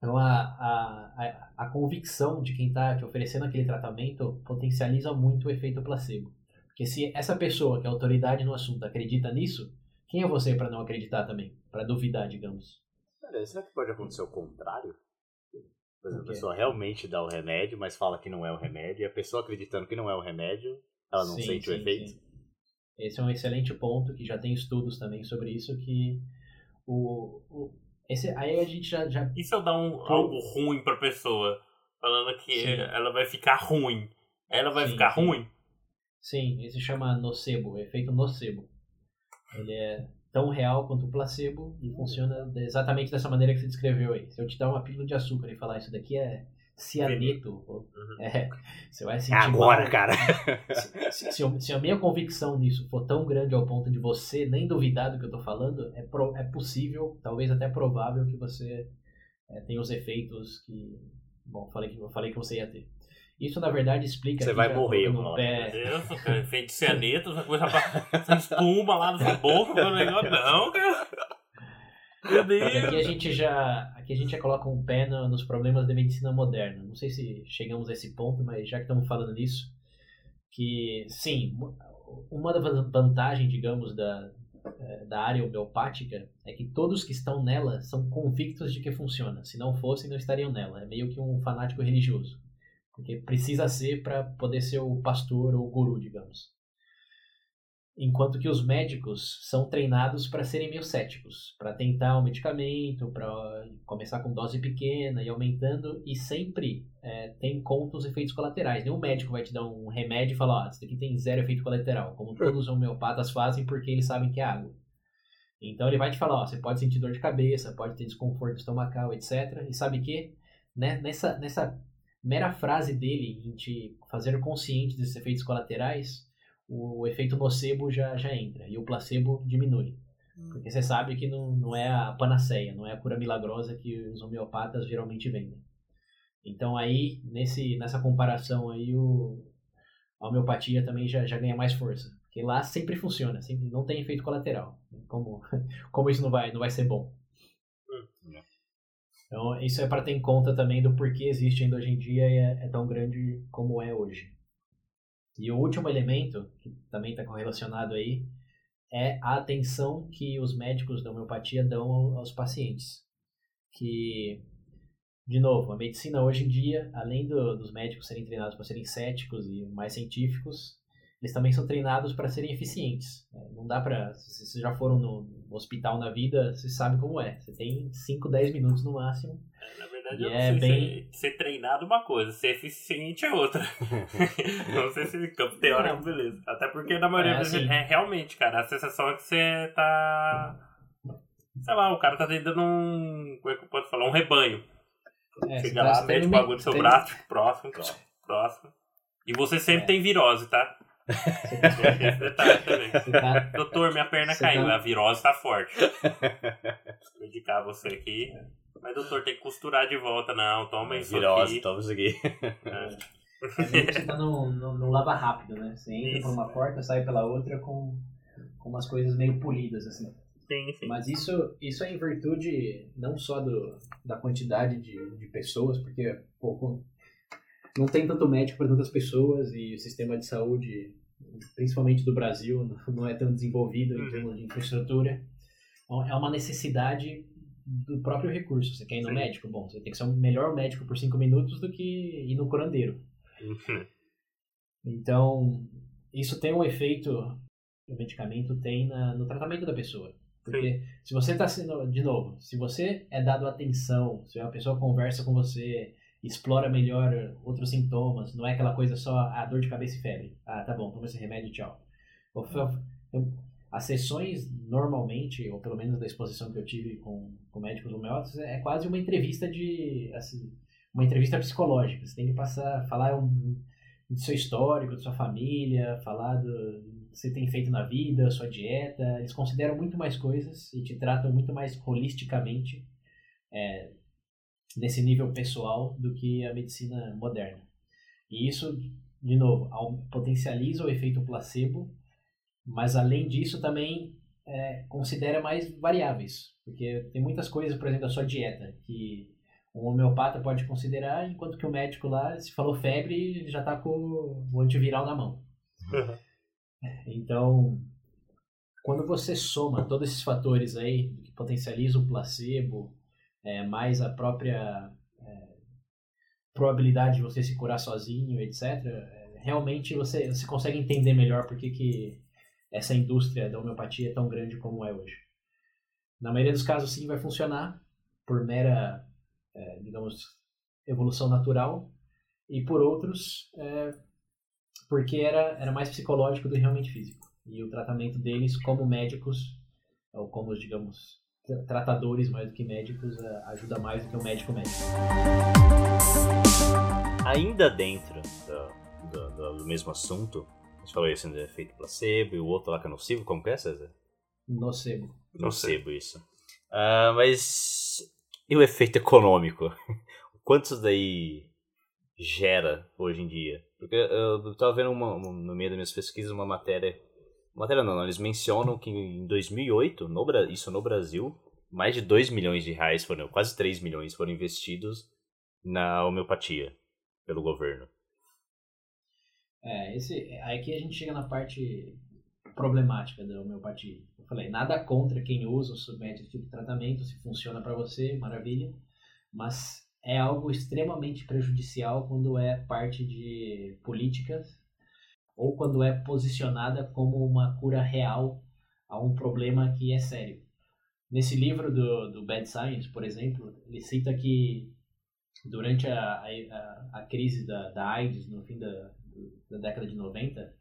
Então, a, a, a, convicção de quem está te oferecendo aquele tratamento potencializa muito o efeito placebo. Porque se essa pessoa, que é autoridade no assunto, acredita nisso, quem é você para não acreditar também? Para duvidar, digamos. será que pode acontecer o contrário? Por exemplo, a pessoa realmente dá o remédio, mas fala que não é o remédio, e a pessoa acreditando que não é o remédio, ela não sim, sente sim, o efeito. Sim. Esse é um excelente ponto, que já tem estudos também sobre isso, que o, o esse, aí a gente já... já... E se eu dar um, algo ruim pra pessoa, falando que ela vai ficar ruim, ela vai ficar ruim? Sim, esse chama nocebo, efeito nocebo. Ele é tão real quanto o placebo e funciona exatamente dessa maneira que você descreveu aí. Se eu te dar uma pílula de açúcar e falar isso daqui é cianeto, uhum. é, você vai sentir Agora, mal. cara. Se, se, se, a minha convicção nisso for tão grande ao ponto de você nem duvidar do que eu estou falando, é, pro, é possível, talvez até provável que você é, tenha os efeitos que, bom, falei que eu falei que você ia ter. Isso, na verdade, explica... Você vai morrer, mano. Pé... Meu Deus, cara, efeito cianeto, essa coisa pra... espuma lá boca, não, negócio, não, cara. Meu Deus. Aqui a gente já, aqui a gente já coloca um pé no, nos problemas da medicina moderna. Não sei se chegamos a esse ponto, mas já que estamos falando nisso, que sim, uma das vantagens, digamos, da, eh, da área homeopática é que todos que estão nela são convictos de que funciona. Se não fossem, não estariam nela. É meio que um fanático religioso. Porque precisa ser para poder ser o pastor ou o guru, digamos. Enquanto que os médicos são treinados para serem meio céticos, para tentar um medicamento, para começar com dose pequena e aumentando, e sempre é, tem conta os efeitos colaterais. Nenhum médico vai te dar um remédio e falar: ah, isso aqui tem zero efeito colateral, como todos os homeopatas fazem porque eles sabem que é água. Então ele vai te falar: ó, você pode sentir dor de cabeça, pode ter desconforto estomacal, etc. E sabe que né, nessa, nessa mera frase dele em te fazer consciente desses efeitos colaterais, o efeito nocebo já, já entra e o placebo diminui. Porque você sabe que não, não é a panaceia, não é a cura milagrosa que os homeopatas geralmente vendem. Então aí, nesse, nessa comparação aí, o, a homeopatia também já, já ganha mais força. Porque lá sempre funciona, sempre não tem efeito colateral. Como, como isso não vai, não vai ser bom. Então, isso é para ter em conta também do porquê existe ainda hoje em dia e é, é tão grande como é hoje. E o último elemento, que também está correlacionado aí, é a atenção que os médicos da homeopatia dão aos pacientes. Que, de novo, a medicina hoje em dia, além do, dos médicos serem treinados para serem céticos e mais científicos, eles também são treinados para serem eficientes. É, não dá para. Se vocês já foram no hospital na vida, vocês sabem como é. Você tem 5, 10 minutos no máximo na verdade, e eu não é sei bem... ser, ser treinado é uma coisa, ser eficiente é outra. não sei se campo teórico, não. beleza. Até porque na maioria das é, vezes, é realmente, cara, a sensação é que você tá. Sei lá, o cara tá tentando um. Como é que eu posso falar? Um rebanho. É, Chega tá lá, mete o bagulho do seu tem... braço, próximo, próximo, próximo. E você sempre é. tem virose, tá? Esse detalhe também. Você tá, Doutor, minha perna Você caiu, tá- a virose tá forte. Vou indicar você aqui. Mas, doutor, tem que costurar de volta. Não, toma isso Virose, aqui. toma isso aqui. É. tá num, num, num lava rápido, né? Você entra Isso. por uma porta, sai pela outra com, com umas coisas meio polidas, assim. Sim, sim. Mas isso, isso é em virtude não só do, da quantidade de, de pessoas, porque pô, não tem tanto médico para tantas pessoas e o sistema de saúde, principalmente do Brasil, não é tão desenvolvido em Uhum. termos de infraestrutura. Então, é uma necessidade do próprio recurso. Você quer ir no Sim. médico? Bom, você tem que ser um melhor médico por cinco minutos do que ir no curandeiro. Uhum. Então, isso tem um efeito, o medicamento tem na- no tratamento da pessoa. Porque se você está sendo, de novo, se você é dado atenção, se uma pessoa conversa com você, explora melhor outros sintomas, não é aquela coisa só a dor de cabeça e febre. Ah, tá bom, toma esse remédio tchau. As sessões, normalmente, ou pelo menos da exposição que eu tive com, com médicos homeópatas, é quase uma entrevista de. assim, uma entrevista psicológica. Você tem que passar, falar um, do seu histórico, da sua família, falar do que você tem feito na vida, sua dieta. Eles consideram muito mais coisas e te tratam muito mais holisticamente é, nesse nível pessoal do que a medicina moderna. E isso, de novo, potencializa o efeito placebo, mas além disso também é, considera mais variáveis, porque tem muitas coisas, por exemplo, da sua dieta, que um homeopata pode considerar, enquanto que o médico lá, se falou febre, já está com o antiviral na mão. Uhum. Então, quando você soma todos esses fatores aí, que potencializa o placebo, é, mais a própria é, probabilidade de você se curar sozinho, etc., é, realmente você, você consegue entender melhor por que, que essa indústria da homeopatia é tão grande como é hoje. Na maioria dos casos, sim, vai funcionar por mera, é, digamos, evolução natural, e por outros, é, porque era, era mais psicológico do que realmente físico. E o tratamento deles, como médicos, ou como, digamos, tra- tratadores mais do que médicos, é, ajuda mais do que o médico médico. Ainda dentro do- do- do mesmo assunto, a gente falou isso do efeito placebo e o outro lá que é nocivo, como que é, César? Nocebo. Nocebo, isso. Ah, mas e o efeito econômico? Quanto isso daí gera hoje em dia? Porque eu tava vendo uma, uma- no meio das minhas pesquisas uma matéria. Matéria não, não, eles mencionam que em 2008, no, isso no Brasil, mais de 2 milhões de reais foram, quase 3 milhões foram investidos na homeopatia pelo governo. É, esse, aqui a gente chega na parte problemática da homeopatia. Eu falei, nada contra quem usa ou submete esse tipo de tratamento, se funciona para você, maravilha, mas é algo extremamente prejudicial quando é parte de políticas ou quando é posicionada como uma cura real a um problema que é sério. Nesse livro do, do Bad Science, por exemplo, ele cita que durante a, a- a crise da, da AIDS, no fim da, da década de 90,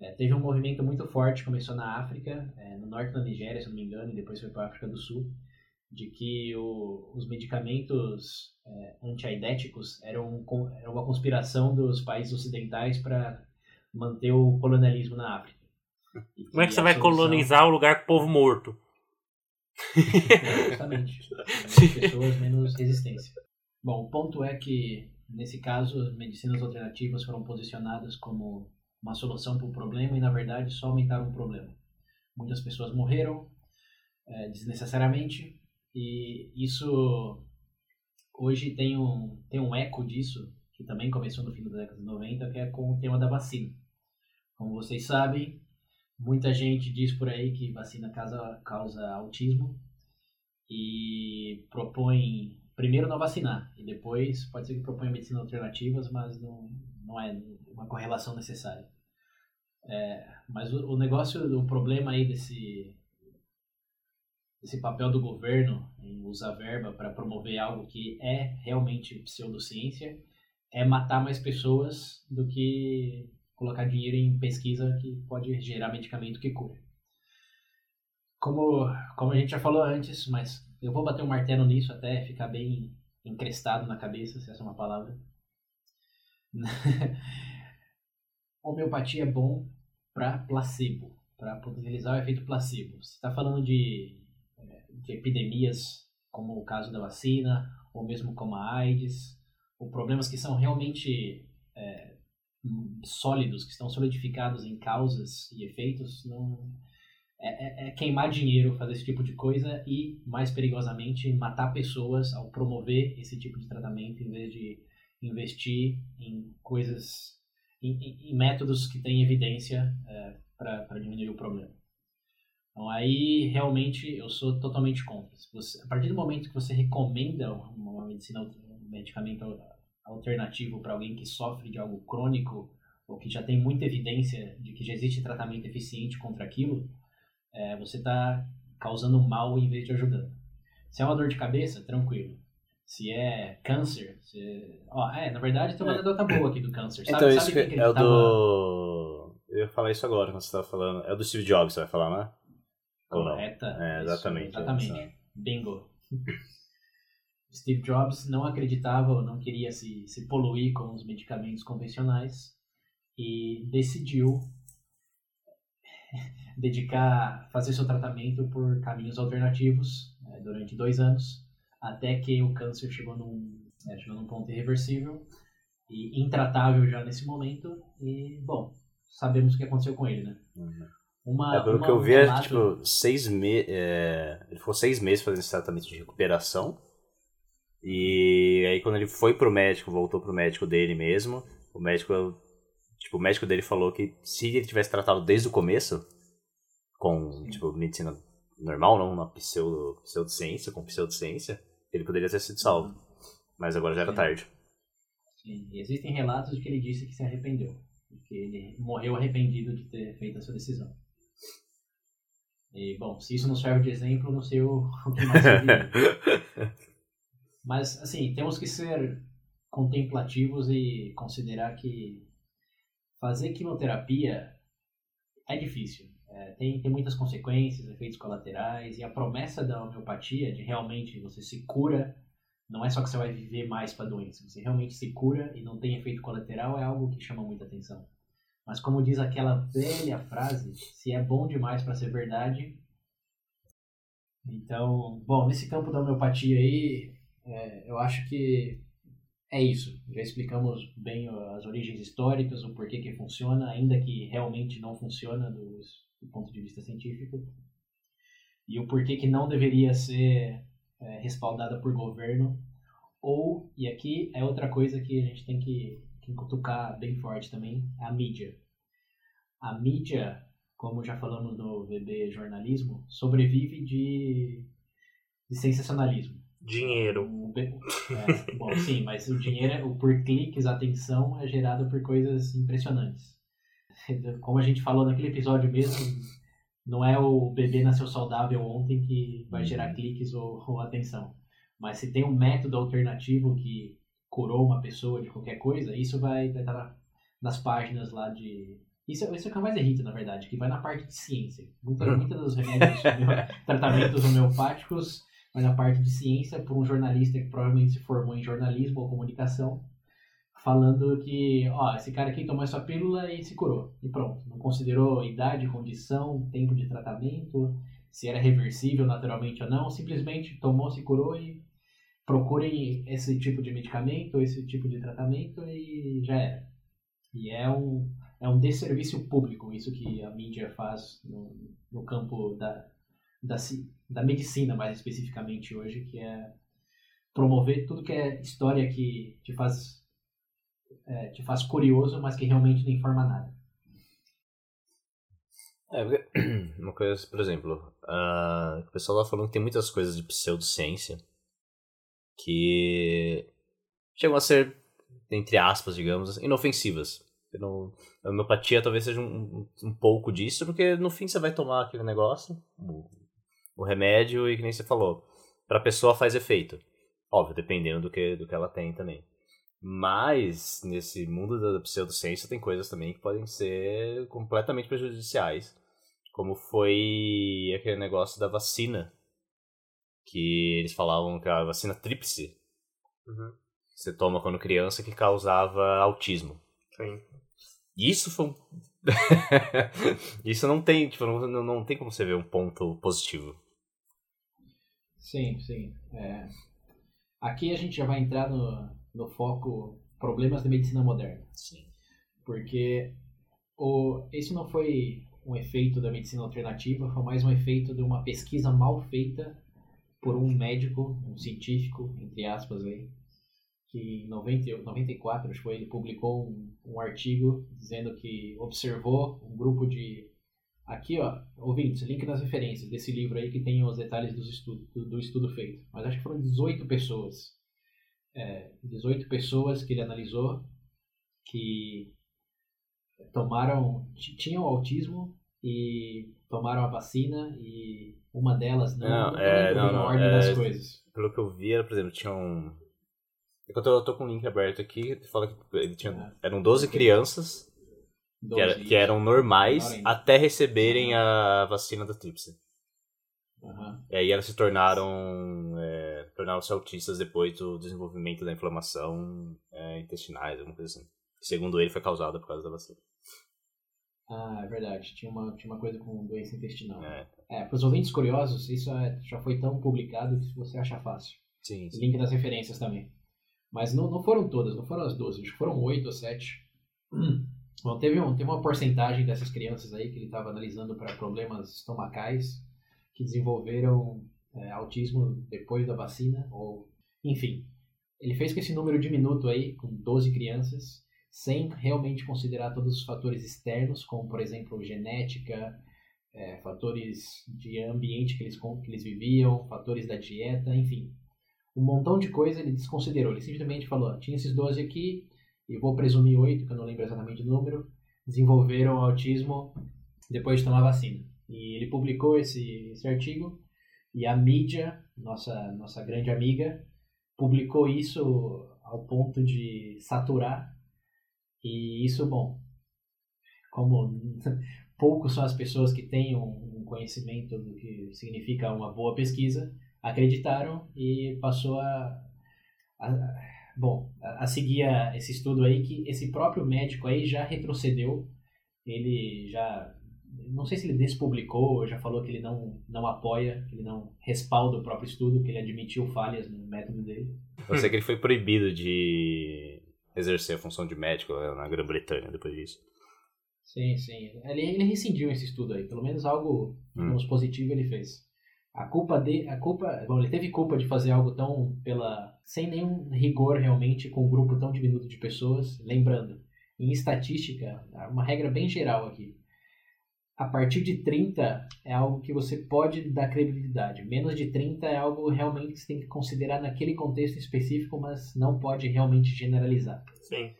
é, teve um movimento muito forte, começou na África, é, no norte da Nigéria, se não me engano, e depois foi para a África do Sul, de que o, os medicamentos é, antiaidéticos eram, um con- era uma conspiração dos países ocidentais para manter o colonialismo na África. E Como é que você vai solução- colonizar o lugar com o povo morto? Justamente. Menos pessoas, menos resistência. Bom, o ponto é que, nesse caso, as medicinas alternativas foram posicionadas como uma solução para o problema e, na verdade, só aumentaram o problema. Muitas pessoas morreram eh, desnecessariamente e isso hoje tem um, tem um eco disso, que também começou no fim da década de 90, que é com o tema da vacina. Como vocês sabem, muita gente diz por aí que vacina causa, causa autismo e propõe primeiro não vacinar e depois pode ser que proponha medicina alternativas, mas não, não é uma correlação necessária. É, mas o, o negócio, o problema aí desse esse papel do governo em usar verba para promover algo que é realmente pseudociência é matar mais pessoas do que colocar dinheiro em pesquisa que pode gerar medicamento que cura. Como, como a gente já falou antes, mas eu vou bater um martelo nisso até ficar bem encrestado na cabeça, se essa é uma palavra. homeopatia é bom para placebo, para potencializar o efeito placebo. Você está falando de, é, de epidemias, como o caso da vacina, ou mesmo como a AIDS, ou problemas que são realmente é, sólidos, que estão solidificados em causas e efeitos, não é, é, é, queimar dinheiro fazer esse tipo de coisa e, mais perigosamente, matar pessoas ao promover esse tipo de tratamento em vez de investir em coisas, em, em, em métodos que têm evidência é, para diminuir o problema. Então aí realmente eu sou totalmente contra. Você, a partir do momento que você recomenda uma medicina, um medicamento alternativo para alguém que sofre de algo crônico ou que já tem muita evidência de que já existe tratamento eficiente contra aquilo, é, você está causando mal em vez de ajudando. Se é uma dor de cabeça, tranquilo. Se é câncer, se... Ó, é, na verdade tem uma anedota boa aqui do câncer. Sabe, então, sabe isso que é o tava... do... Eu ia falar isso agora, quando você estava falando. É o do Steve Jobs, você vai falar, né? Ou não? Correta. É, Isso, exatamente. exatamente. é. Bingo. Steve Jobs não acreditava ou não queria se, se poluir com os medicamentos convencionais e decidiu dedicar, fazer seu tratamento por caminhos alternativos né, durante dois anos, até que o câncer chegou num, é, chegou num ponto irreversível e intratável já nesse momento. E, bom, sabemos o que aconteceu com ele, né? Uhum. Uma, É, pelo uma- que eu vi, é, relato- tipo, seis meses. ele ficou seis meses fazendo esse tratamento de recuperação. E aí, quando ele foi pro médico, voltou pro médico dele mesmo, o médico. Tipo, o médico dele falou que se ele tivesse tratado desde o começo, com, tipo, medicina normal, não uma pseudo, pseudociência, com pseudociência, ele poderia ter sido salvo. Mas agora já era Sim. tarde. Sim, e existem relatos de que ele disse que se arrependeu. Que ele morreu arrependido de ter feito essa decisão. E, bom, se isso não serve de exemplo, não sei o, que mais. Mas, assim, temos que ser contemplativos e considerar que fazer quimioterapia é difícil. É, tem, tem muitas consequências, efeitos colaterais, e a promessa da homeopatia de realmente você se cura, não é só que você vai viver mais para a doença, você realmente se cura e não tem efeito colateral, é algo que chama muita atenção. Mas como diz aquela velha frase, se é bom demais para ser verdade. Então, bom, nesse campo da homeopatia aí, é, eu acho que é isso. Já explicamos bem as origens históricas, o porquê que funciona, ainda que realmente não funciona do, do ponto de vista científico. E o porquê que não deveria ser é, respaldada por governo. Ou, e aqui é outra coisa que a gente tem que, que cutucar bem forte também, a mídia. A mídia, como já falamos no VB Jornalismo, sobrevive de, de sensacionalismo. Dinheiro. É, bom, sim, mas o dinheiro, é- o por cliques, a atenção é gerado por coisas impressionantes. Como a gente falou naquele episódio mesmo, não é o bebê nasceu saudável ontem que vai gerar cliques ou, ou atenção. Mas se tem um método alternativo que curou uma pessoa de qualquer coisa, isso vai, vai estar na- nas páginas lá de. Isso, isso é o que mais irrita, na verdade, que vai na parte de ciência. Muita, muitos dos remédios, tratamentos homeopáticos vai na parte de ciência por um jornalista que provavelmente se formou em jornalismo ou comunicação, falando que, ó, esse cara aqui tomou essa pílula e se curou. E pronto. Não considerou idade, condição, tempo de tratamento, se era reversível naturalmente ou não, simplesmente tomou, se curou e procurem esse tipo de medicamento, esse tipo de tratamento e já era. E é um, é um desserviço público isso que a mídia faz no, no campo da, da, da medicina, mais especificamente hoje, que é promover tudo que é história que te faz, é, te faz curioso, mas que realmente não informa nada. É, uma coisa, por exemplo, ah, o pessoal lá falando que tem muitas coisas de pseudociência que chegam a ser, entre aspas, digamos, inofensivas. Não- A homeopatia talvez seja um, um pouco disso, porque no fim você vai tomar aquele negócio, o, remédio, e que nem você falou, pra pessoa faz efeito. Óbvio, dependendo do que, do que ela tem também. Mas, nesse mundo da pseudociência, tem coisas também que podem ser completamente prejudiciais. Como foi aquele negócio da vacina. Que eles falavam que a vacina tríplice Uhum. você toma quando criança que causava autismo. Sim. Isso foi um. Isso não tem, tipo, não, não tem como você ver um ponto positivo. Sim, sim. É... Aqui a gente já vai entrar no, no foco problemas da medicina moderna. Sim. Porque o, esse não foi um efeito da medicina alternativa, foi mais um efeito de uma pesquisa mal feita por um médico, um científico, entre aspas aí, que em 90, 94, acho que foi, ele publicou um, um artigo dizendo que observou um grupo de Aqui, ó, ouvintes, link nas referências desse livro aí que tem os detalhes dos estudo, do, do estudo feito. Mas acho que foram 18 pessoas. É, 18 pessoas que ele analisou que tomaram, tinham autismo e tomaram a vacina e uma delas não, não, é, não, não ordem é, das coisas. Pelo que eu vi, era, por exemplo, tinha um. Enquanto eu tô com o link aberto aqui, fala que ele tinha, É. eram 12 crianças que, era- 12, que eram normais até receberem a vacina da tríplice. Aham. E aí elas se tornaram. É, tornaram-se autistas depois do desenvolvimento da inflamação é, intestinais, alguma coisa assim. Segundo ele, foi causada por causa da vacina. Ah, é verdade. Tinha uma, tinha uma coisa com doença intestinal. É, É, para os ouvintes curiosos, isso é- já foi tão publicado que você acha fácil. sim, sim. Link nas referências também. Mas não, não foram todas, não foram as 12, acho que foram 8 ou 7. Bom, teve, um, teve uma porcentagem dessas crianças aí que ele estava analisando para problemas estomacais que desenvolveram é, autismo depois da vacina, ou enfim. Ele fez com esse número diminuto aí, com 12 crianças, sem realmente considerar todos os fatores externos, como por exemplo genética, é, fatores de ambiente que eles, que eles viviam, fatores da dieta, enfim um montão de coisa ele desconsiderou. Ele simplesmente falou: "Ó, tinha esses 12 aqui, e vou presumir 8, que eu não lembro exatamente o número, desenvolveram autismo depois de tomar vacina. E ele publicou esse, esse artigo, e a mídia, nossa, nossa grande amiga, publicou isso ao ponto de saturar. E isso, bom, como poucos são as pessoas que têm um um conhecimento do que significa uma boa pesquisa, acreditaram e passou a, a- bom a, a seguir a- esse estudo aí que esse próprio médico aí já retrocedeu. Ele já não sei se ele despublicou ou já falou que ele não não apoia que ele não respalda o próprio estudo que ele admitiu falhas no método dele. Eu sei que ele foi proibido de exercer a função de médico na Grã-Bretanha depois disso. sim sim. Ele, ele rescindiu esse estudo aí. Pelo menos algo Hum. positivo ele fez a culpa de a culpa bom ele teve culpa de fazer algo tão pela sem nenhum rigor realmente com um grupo tão diminuto de pessoas lembrando em estatística uma regra bem geral aqui a partir de 30 é algo que você pode dar credibilidade menos de 30 é algo realmente que você tem que considerar naquele contexto específico mas não pode realmente generalizar Sim.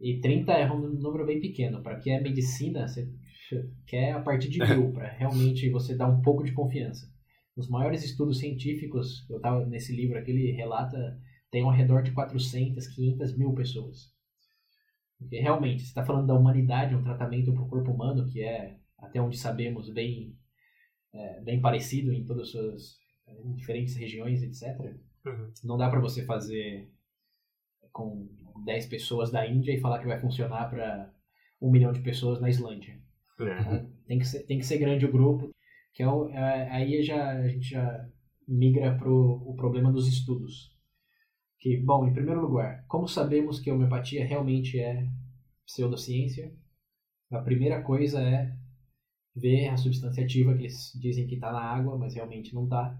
e 30 é um número bem pequeno. Para que é medicina, você quer a partir de mil, para realmente você dar um pouco de confiança. Os maiores estudos científicos, eu estava nesse livro aqui, ele relata, tem ao redor de 400, 500 mil pessoas. Porque realmente, você está falando da humanidade, um tratamento para o corpo humano, que é, até onde sabemos, bem, é, bem parecido em todas as suas em diferentes regiões, etc Uhum. não dá pra você fazer com 10 pessoas da Índia e falar que vai funcionar para um milhão de pessoas na Islândia. É. Tem que ser, tem que ser grande o grupo, que é, o- é- aí já, a gente já migra pro o problema dos estudos. Que, bom, em primeiro lugar, como sabemos que a homeopatia realmente é pseudociência? A primeira coisa é ver a substância ativa que eles dizem que está na água, mas realmente não está.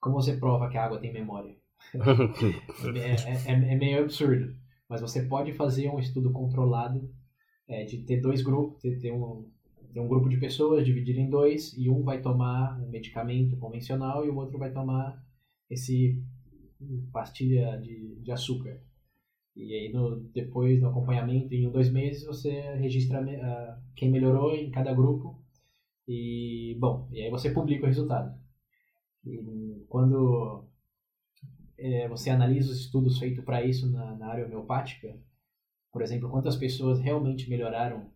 Como você prova que a água tem memória? É, é- é meio absurdo. Mas você pode fazer um estudo controlado é, de ter dois grupos, ter, ter um, um grupo de pessoas dividido em dois e um vai tomar um medicamento convencional e o outro vai tomar esse pastilha de, de açúcar. E aí no, depois do acompanhamento, em um, dois meses, você registra ah, quem melhorou em cada grupo e, bom, e aí você publica o resultado. E quando é, você analisa os estudos feitos para isso na, na área homeopática, por exemplo, quantas pessoas realmente melhoraram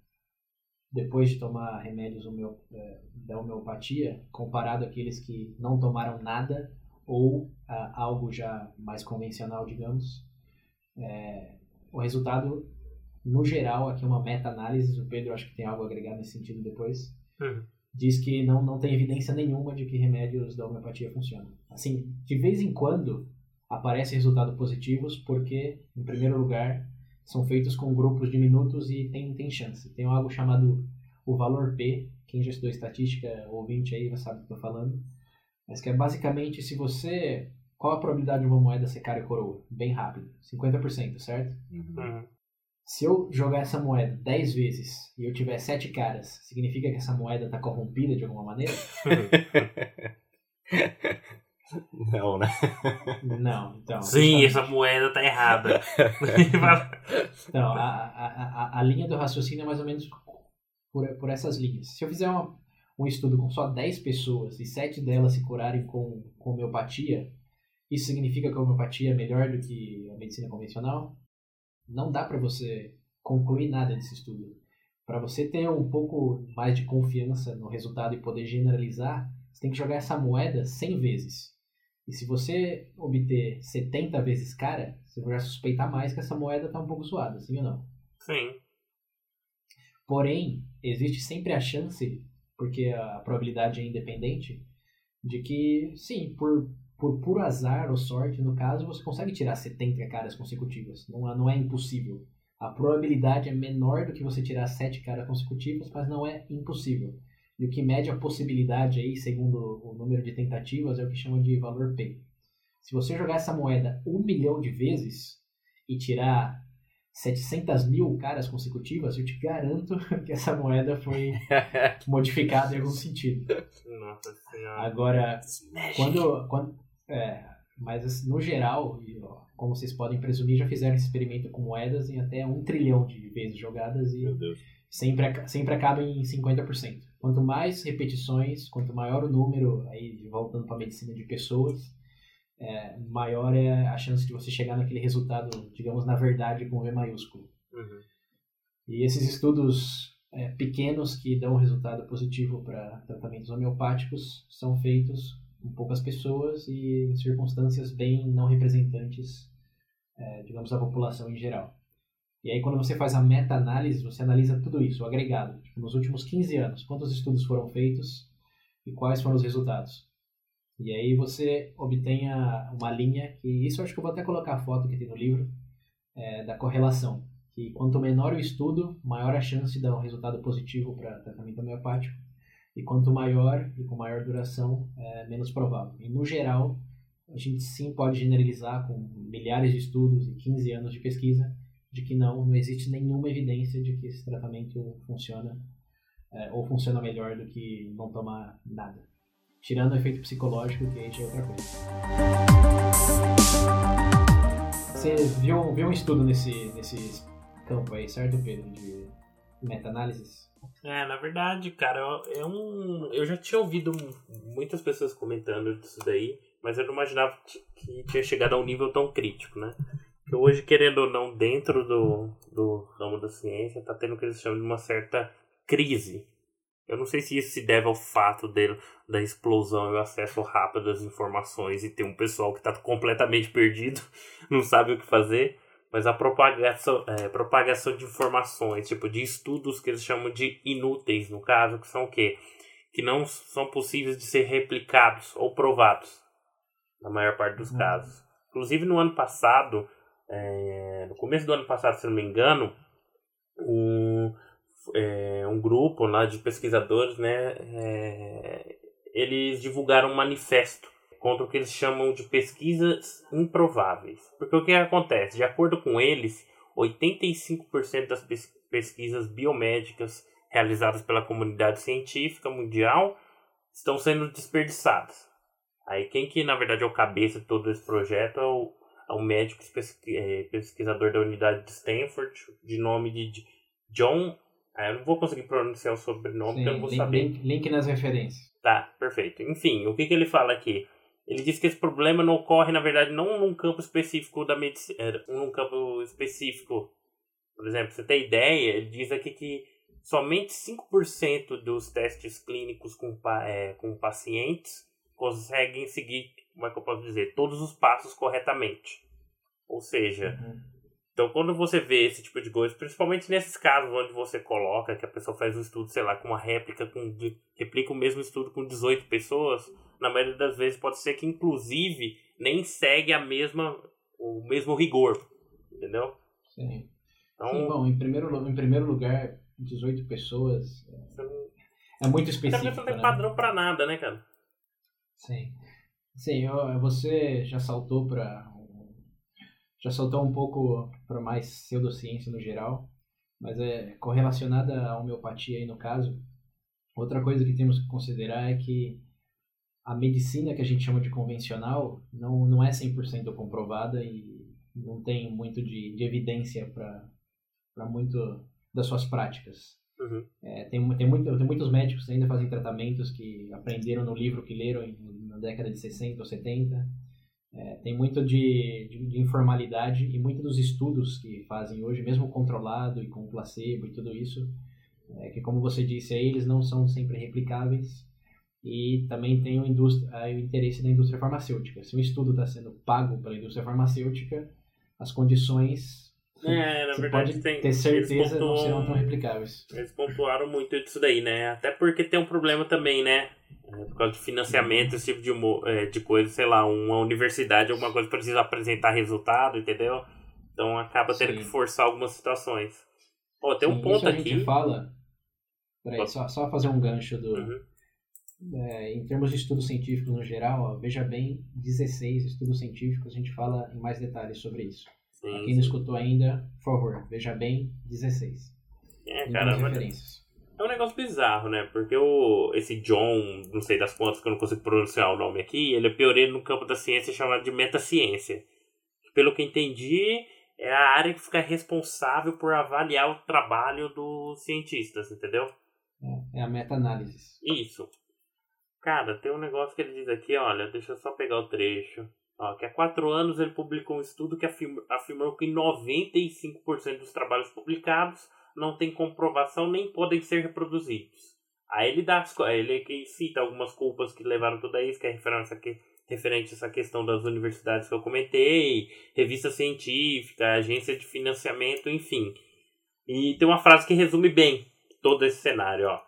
depois de tomar remédios homeo- é, da homeopatia, comparado àqueles que não tomaram nada ou ah, algo já mais convencional, digamos, é, o resultado no geral, aqui uma meta-análise, o Pedro acho que tem algo a agregar nesse sentido depois, Uhum. diz que não, não tem evidência nenhuma de que remédios da homeopatia funcionam. Assim, de vez em quando aparecem resultados positivos porque, em primeiro lugar, são feitos com grupos diminutos e tem, tem chance. Tem algo chamado o valor P, quem já estudou estatística, ouvinte aí, já sabe o que eu estou falando, mas que é basicamente se você... Qual a probabilidade de uma moeda ser cara e coroa? Bem rápido, 50%, certo? Uhum. Uhum. Se eu jogar essa moeda 10 vezes e eu tiver 7 caras, significa que essa moeda está corrompida de alguma maneira? Não, né? Não, então. Sim, justamente. essa moeda tá errada. Então, a, a, a, a linha do raciocínio é mais ou menos por, por essas linhas. Se eu fizer uma, um estudo com só 10 pessoas e 7 delas se curarem com, com homeopatia, isso significa que a homeopatia é melhor do que a medicina convencional? Não dá para você concluir nada desse estudo. Para você ter um pouco mais de confiança no resultado e poder generalizar, você tem que jogar essa moeda 100 vezes. E se você obter 70 vezes cara, você vai suspeitar mais que essa moeda está um pouco zoada, sim ou não? Sim. Porém, existe sempre a chance, porque a probabilidade é independente, de que, sim, por, por puro azar ou sorte, no caso, você consegue tirar 70 caras consecutivas. Não, é- não é impossível. A probabilidade é menor do que você tirar 7 caras consecutivas, mas não é impossível. E o que mede a possibilidade aí, segundo o número de tentativas, é o que chama de valor P. Se você jogar essa moeda um milhão de vezes e tirar 700 mil caras consecutivas, eu te garanto que essa moeda foi modificada em algum sentido. Nossa senhora. Agora, quando, quando é, mas assim, no geral, e, como vocês podem presumir, já fizeram esse experimento com moedas em até um trilhão de vezes jogadas e Meu Deus. sempre, sempre acaba em 50%. Quanto mais repetições, quanto maior o número, aí voltando para a medicina de pessoas, é, maior é a chance de você chegar naquele resultado, digamos, na verdade, com V maiúsculo. Uhum. E esses estudos é, pequenos que dão resultado positivo para tratamentos homeopáticos são feitos com poucas pessoas e em circunstâncias bem não representantes, é, digamos, da população em geral. E aí, quando você faz a meta-análise, você analisa tudo isso, o agregado. Tipo, nos últimos 15 anos, quantos estudos foram feitos e quais foram os resultados. E aí você obtém a- uma linha, que isso acho que eu vou até colocar a foto que tem no livro, é, da correlação. Que quanto menor o estudo, maior a chance de dar um resultado positivo para tratamento homeopático. E quanto maior e com maior duração, é menos provável. E no geral, a gente sim pode generalizar com milhares de estudos e 15 anos de pesquisa de que não, não existe nenhuma evidência de que esse tratamento funciona é, ou funciona melhor do que não tomar nada. Tirando o efeito psicológico, que aí já é outra coisa. Você viu, viu um estudo nesse, nesse campo aí, certo, Pedro? De meta-análises? É, na verdade, cara, é um. Eu já tinha ouvido muitas pessoas comentando disso daí, mas eu não imaginava que- tinha chegado a um nível tão crítico, né? Que hoje, querendo ou não, dentro do, do ramo da ciência, tá tendo o que eles chamam de uma certa crise. Eu não sei se isso se deve ao fato dele, da explosão e o acesso rápido das informações e ter um pessoal que tá completamente perdido, não sabe o que fazer. Mas a propagação, é, propagação de informações, tipo de estudos que eles chamam de inúteis, no caso, que são o quê? Que não são possíveis de ser replicados ou provados, na maior parte dos Uhum. casos. Inclusive no ano passado, é, no começo do ano passado, se não me engano, um, é, um grupo lá de pesquisadores, né, é, eles divulgaram um manifesto contra o que eles chamam de pesquisas improváveis. Porque o que acontece? De acordo com eles, 85% das pes- pesquisas biomédicas realizadas pela comunidade científica mundial estão sendo desperdiçadas. Aí quem que na verdade é o cabeça de todo esse projeto é o, é o médico eh, pesquisador da unidade de Stanford, de nome de John. ah, eu não vou conseguir pronunciar o sobrenome, porque eu não vou link, saber. link- link nas referências. Tá, perfeito. Enfim, o que, que ele fala aqui? Ele diz que esse problema não ocorre, na verdade, não num campo específico da medicina, num campo específico. Por exemplo, você ter ideia, ele diz aqui que somente 5% dos testes clínicos com, é, com pacientes conseguem seguir, como é que eu posso dizer, todos os passos corretamente. Ou seja, Uhum. Então, quando você vê esse tipo de coisa, principalmente nesses casos onde você coloca que a pessoa faz um estudo, sei lá, com uma réplica, com replica o mesmo estudo com 18 pessoas, na maioria das vezes pode ser que, inclusive, nem segue a mesma, o mesmo rigor, entendeu? Sim. Então, Sim, bom, em primeiro, em primeiro lugar, 18 pessoas é, é muito específico. Você não tem né? padrão para nada, né, cara? Sim. Sim, você já saltou para já saltou um pouco para mais pseudociência no geral, mas é correlacionada à homeopatia aí no caso. Outra coisa que temos que considerar é que a medicina que a gente chama de convencional não, não é 100% comprovada e não tem muito de, de evidência para muito das suas práticas. Uhum. É, tem, tem, muito, tem muitos médicos que ainda fazem tratamentos que aprenderam no livro que leram em, na década de 60 ou 70 é, tem muito de, de, de, informalidade e muitos dos estudos que fazem hoje, mesmo controlado e com placebo e tudo isso, é, que como você disse eles não são sempre replicáveis e também tem o, o interesse da indústria farmacêutica. Se um estudo está sendo pago pela indústria farmacêutica, as condições é, na você verdade pode tem, ter certeza pontuam, não serão tão replicáveis. Eles pontuaram muito disso daí, né? Até porque tem um problema também, né? É, por causa de financiamento, esse tipo de, é, de coisa, sei lá, uma universidade, alguma coisa precisa apresentar resultado, entendeu? Então acaba tendo Sim. que forçar algumas situações. Ó, tem Sim, um ponto a aqui. Gente fala. Peraí, só, só fazer um gancho do. Uhum. É, em termos de estudos científicos no geral, ó, veja bem, 16 estudos científicos, a gente fala em mais detalhes sobre isso. Sim, quem não escutou ainda, por favor, veja bem, 16. É, cara, referências. É um negócio bizarro, né? Porque o, esse John, não sei das quantas que eu não consigo pronunciar o nome aqui, ele é pioneiro no campo da ciência chamado de metaciência. Pelo que entendi, é a área que fica responsável por avaliar o trabalho dos cientistas, entendeu? É, é a meta-análise. Isso. Cara, tem um negócio que ele diz aqui, olha, deixa eu só pegar o trecho. Que há quatro anos ele publicou um estudo que afirma, afirmou que 95% dos trabalhos publicados não tem comprovação nem podem ser reproduzidos. Aí ele dá ele cita algumas culpas que levaram tudo isso, que é referência aqui, referente a essa questão das universidades que eu comentei, revista científica, agência de financiamento, enfim. E tem uma frase que resume bem todo esse cenário, ó.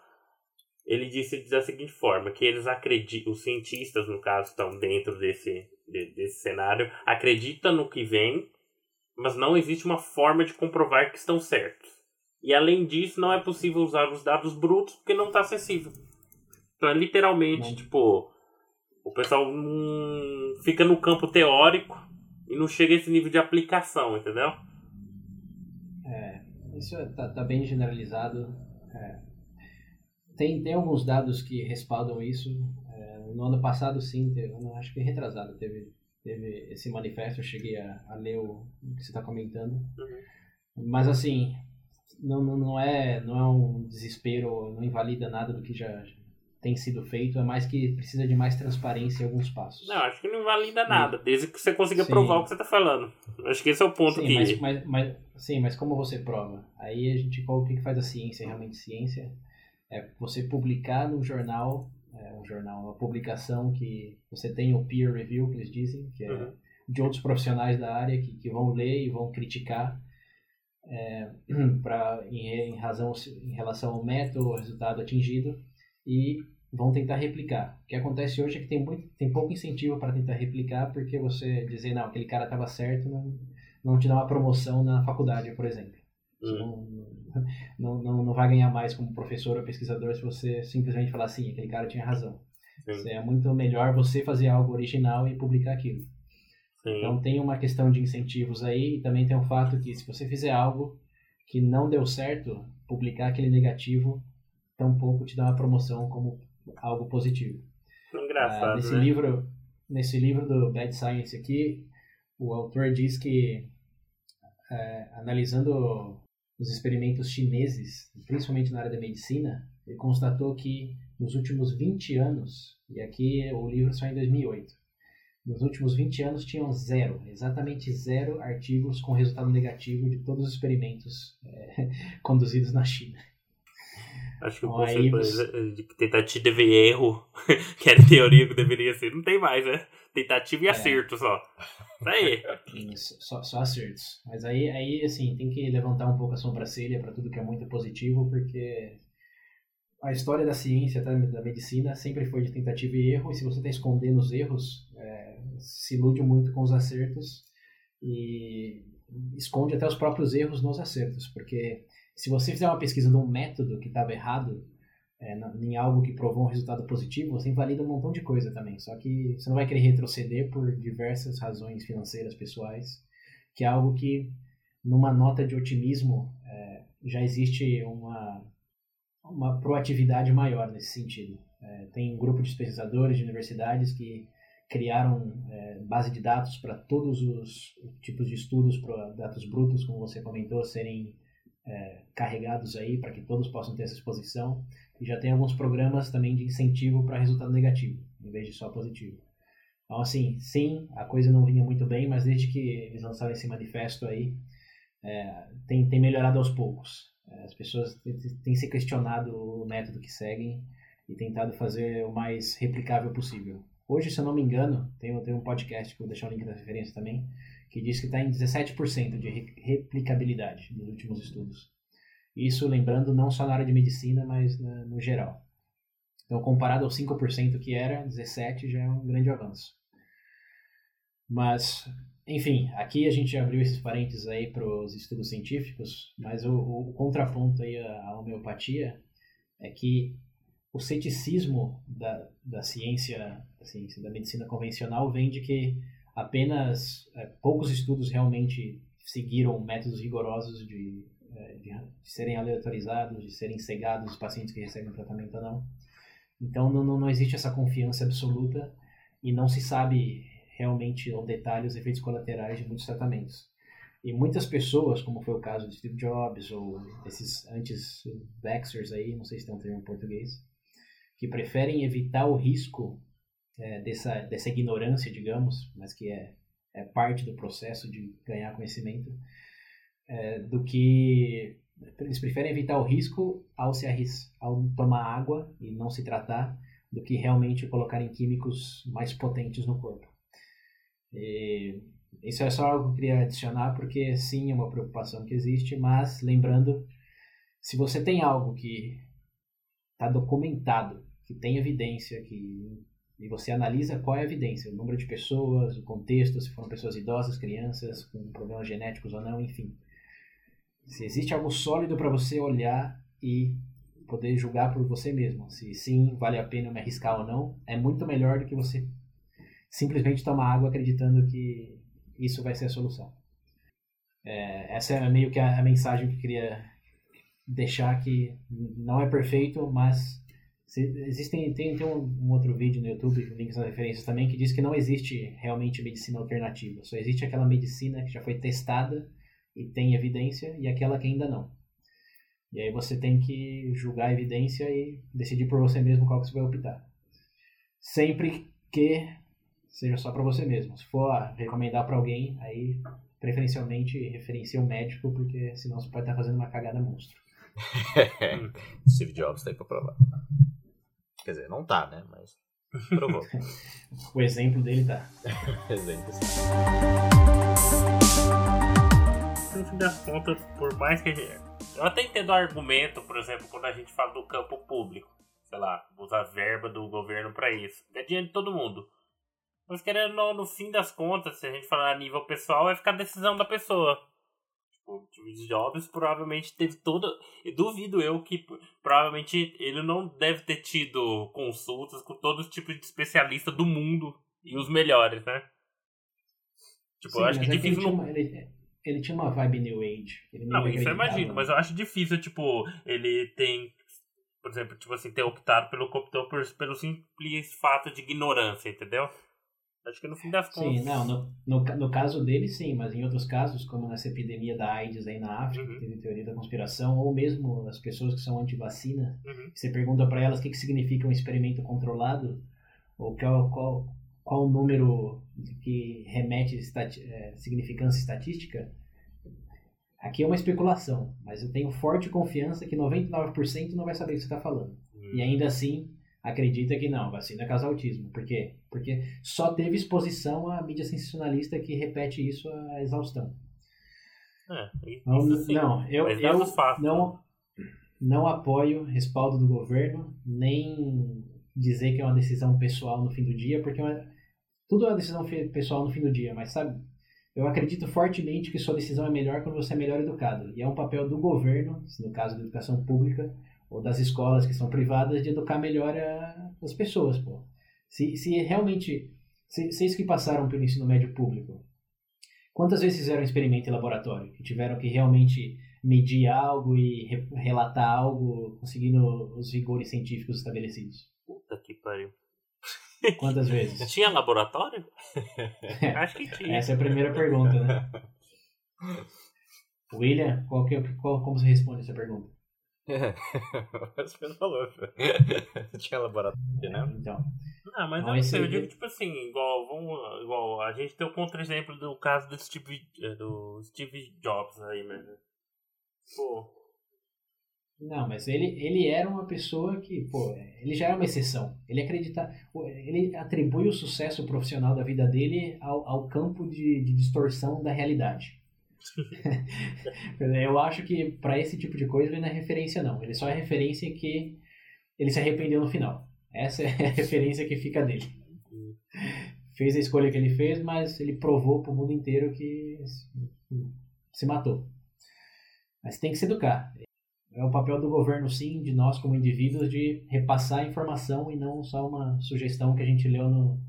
Ele disse da seguinte forma, que eles acreditam, os cientistas, no caso, estão dentro desse, desse cenário, acreditam no que vem, mas não existe uma forma de comprovar que estão certos. E além disso, não é possível usar os dados brutos porque não está acessível. Então é literalmente, tipo, o pessoal hum, fica no campo teórico e não chega a esse nível de aplicação, entendeu? É, isso é, tá, tá bem generalizado. É. Tem, tem alguns dados que respaldam isso. É, no ano passado, sim, teve, acho que retrasado, teve, teve esse manifesto. Eu cheguei a, a ler o, o que você está comentando. Uhum. Mas, assim, não, não, não, é, não é um desespero, não invalida nada do que já tem sido feito, é mais que precisa de mais transparência em alguns passos. Não, acho que não invalida nada, desde que você consiga sim. provar o que você está falando. Acho que esse é o ponto sim, que... Mas, mas, mas, sim, mas como você prova? Aí a gente, qual o que faz a ciência, realmente ciência? É você publicar no jornal, é, um jornal, uma publicação que você tem o peer review, que eles dizem, que é uhum. de outros profissionais da área que, que vão ler e vão criticar é, pra, em, em, razão, em relação ao método, ao resultado atingido, e vão tentar replicar. O que acontece hoje é que tem, muito, tem pouco incentivo para tentar replicar, porque você dizer, não, aquele cara estava certo, não, não te dá uma promoção na faculdade, por exemplo. Hum. Não, não, não vai ganhar mais como professor ou pesquisador se você simplesmente falar assim, aquele cara tinha razão. É muito melhor você fazer algo original e publicar aquilo. Sim. Então tem uma questão de incentivos aí e também tem o fato que se você fizer algo que não deu certo, publicar aquele negativo tampouco te dá uma promoção como algo positivo. Engraçado, ah, nesse né? livro, nesse livro do Bad Science aqui, o autor diz que é, analisando os experimentos chineses, principalmente na área da medicina, ele constatou que nos últimos 20 anos, e aqui o livro só em 2008, nos últimos 20 anos tinham zero, exatamente zero artigos com resultado negativo de todos os experimentos é, conduzidos na China. Acho que o conceito você... de tentativa de erro, que era teoria que deveria ser, não tem mais, né? Tentativa e é. acerto só. Isso aí. Isso, só, só acertos. Mas aí, aí, assim, tem que levantar um pouco a sobrancelha para tudo que é muito positivo, porque a história da ciência, da medicina, sempre foi de tentativa e erro, e se você está escondendo os erros, é, se ilude muito com os acertos e esconde até os próprios erros nos acertos, porque se você fizer uma pesquisa de um método que estava errado, é, em algo que provou um resultado positivo, você invalida um montão de coisa também. Só que você não vai querer retroceder por diversas razões financeiras, pessoais, que é algo que, numa nota de otimismo, é, já existe uma, uma proatividade maior nesse sentido. É, tem um grupo de pesquisadores de universidades que criaram é, base de dados para todos os tipos de estudos, para dados brutos, como você comentou, serem é, carregados aí para que todos possam ter essa exposição. E já tem alguns programas também de incentivo para resultado negativo, em vez de só positivo. Então, assim, sim, a coisa não vinha muito bem, mas desde que eles lançaram esse manifesto aí, é, tem, tem melhorado aos poucos. É, as pessoas têm se questionado o método que seguem e tentado fazer o mais replicável possível. Hoje, se eu não me engano, tem, tem um podcast que eu vou deixar o link na referência também, que diz que está em 17% de replicabilidade nos últimos estudos. Isso, lembrando, não só na área de medicina, mas na, no geral. Então, comparado aos 5% que era, 17% já é um grande avanço. Mas, enfim, aqui a gente abriu esses parênteses aí para os estudos científicos, mas o, o contraponto aí à homeopatia é que o ceticismo da, da ciência, da ciência, da medicina convencional vem de que apenas é, poucos estudos realmente seguiram métodos rigorosos de, de, de, serem aleatorizados, de serem cegados os pacientes que recebem tratamento ou não. Então não, não, não existe essa confiança absoluta e não se sabe realmente ao detalhe os efeitos colaterais de muitos tratamentos. E muitas pessoas, como foi o caso de Steve Jobs ou esses antes-vaxxers aí, não sei se tem um termo em português, que preferem evitar o risco é, dessa, dessa ignorância, digamos, mas que é, é parte do processo de ganhar conhecimento, é, do que eles preferem evitar o risco ao se arris ao tomar água e não se tratar, do que realmente colocarem químicos mais potentes no corpo. E isso é só algo que eu queria adicionar, porque sim, é uma preocupação que existe, mas lembrando, se você tem algo que está documentado, que tem evidência, que e você analisa qual é a evidência, o número de pessoas, o contexto, se foram pessoas idosas, crianças, com problemas genéticos ou não, enfim. Se existe algo sólido para você olhar e poder julgar por você mesmo, se sim, vale a pena me arriscar ou não, é muito melhor do que você simplesmente tomar água acreditando que isso vai ser a solução. É, essa é meio que a, a mensagem que eu queria deixar que não é perfeito, mas Existem, tem, tem um, um, outro vídeo no YouTube, links nas referências também, que diz que não existe realmente medicina alternativa. Só existe aquela medicina que já foi testada e tem evidência e aquela que ainda não. E aí você tem que julgar a evidência e decidir por você mesmo qual que você vai optar. Sempre que seja só para você mesmo. Se for recomendar para alguém, aí preferencialmente referencia um médico, porque senão você pode estar fazendo uma cagada monstro. Steve Jobs tá aí pra provar. Quer dizer, não tá, né? Mas provou. o exemplo dele tá. exemplo No fim das contas, por mais que. Eu até entendo o argumento, por exemplo, quando a gente fala do campo público. Sei lá, usar verba do governo para isso. É dinheiro de todo mundo. Mas querendo no, no fim das contas, se a gente falar a nível pessoal, vai ficar a decisão da pessoa o Steve Jobs provavelmente teve toda. Eu duvido eu que provavelmente ele não deve ter tido consultas com todos os tipos de especialista do mundo e os melhores, né? Tipo, Sim, eu acho que é difícil. Não... ele, ele, tinha uma vibe New Age. não, isso eu imagino, mas eu acho difícil, tipo, ele tem. Por exemplo, tipo assim, ter optado pelo computador por, pelo simples fato de ignorância, entendeu? Acho que no fim das contas. Sim, não, no, no, no, caso dele, sim, mas em outros casos, como nessa epidemia da AIDS aí na África, uhum. que teve teoria da conspiração, ou mesmo as pessoas que são anti-vacina, uhum. você pergunta para elas o que, que significa um experimento controlado, ou qual, qual, qual o número que remete estati é, significância estatística, aqui é uma especulação, mas eu tenho forte confiança que 99% não vai saber o que você está falando. Uhum. E ainda assim, acredita que não, vacina causa autismo. Por quê? Porque só teve exposição à mídia sensacionalista que repete isso à exaustão. É, Não, isso sim. não eu, Mas eu fatos. não, não apoio respaldo do governo, nem dizer que é uma decisão pessoal no fim do dia, porque é uma- tudo é uma decisão pessoal no fim do dia, mas sabe, eu acredito fortemente que sua decisão é melhor quando você é melhor educado. E é um papel do governo, no caso da educação pública, ou das escolas que são privadas, de educar melhor a- as pessoas, pô. Se, se realmente, se, vocês que passaram pelo ensino médio público, quantas vezes fizeram um experimento em laboratório, que tiveram que realmente medir algo e re- relatar algo, conseguindo os rigores científicos estabelecidos? Puta que pariu. Quantas vezes? Tinha laboratório? Acho que tinha. Essa é a primeira pergunta, né? William, qual que, é- qual, como você responde essa pergunta? Você não falou. Tinha laboratório, né? Então, Ah, mas Não, eu não esse sei, eu digo tipo assim, igual, vamos, igual a gente tem o contra-exemplo do caso do Steve, eh, do Steve Jobs aí mesmo. Pô, não, mas ele, ele era uma pessoa que, pô, ele já era uma exceção. Ele acredita, ele atribui o sucesso profissional da vida dele ao, ao campo de, de distorção da realidade. Eu acho que para esse tipo de coisa ele não é referência não. Ele só é referência que ele se arrependeu no final. Essa é a referência que fica dele. Fez a escolha que ele fez, mas ele provou para o mundo inteiro que se matou. Mas tem que se educar. É o papel do governo, sim, de nós como indivíduos, de repassar a informação e não só uma sugestão que a gente leu no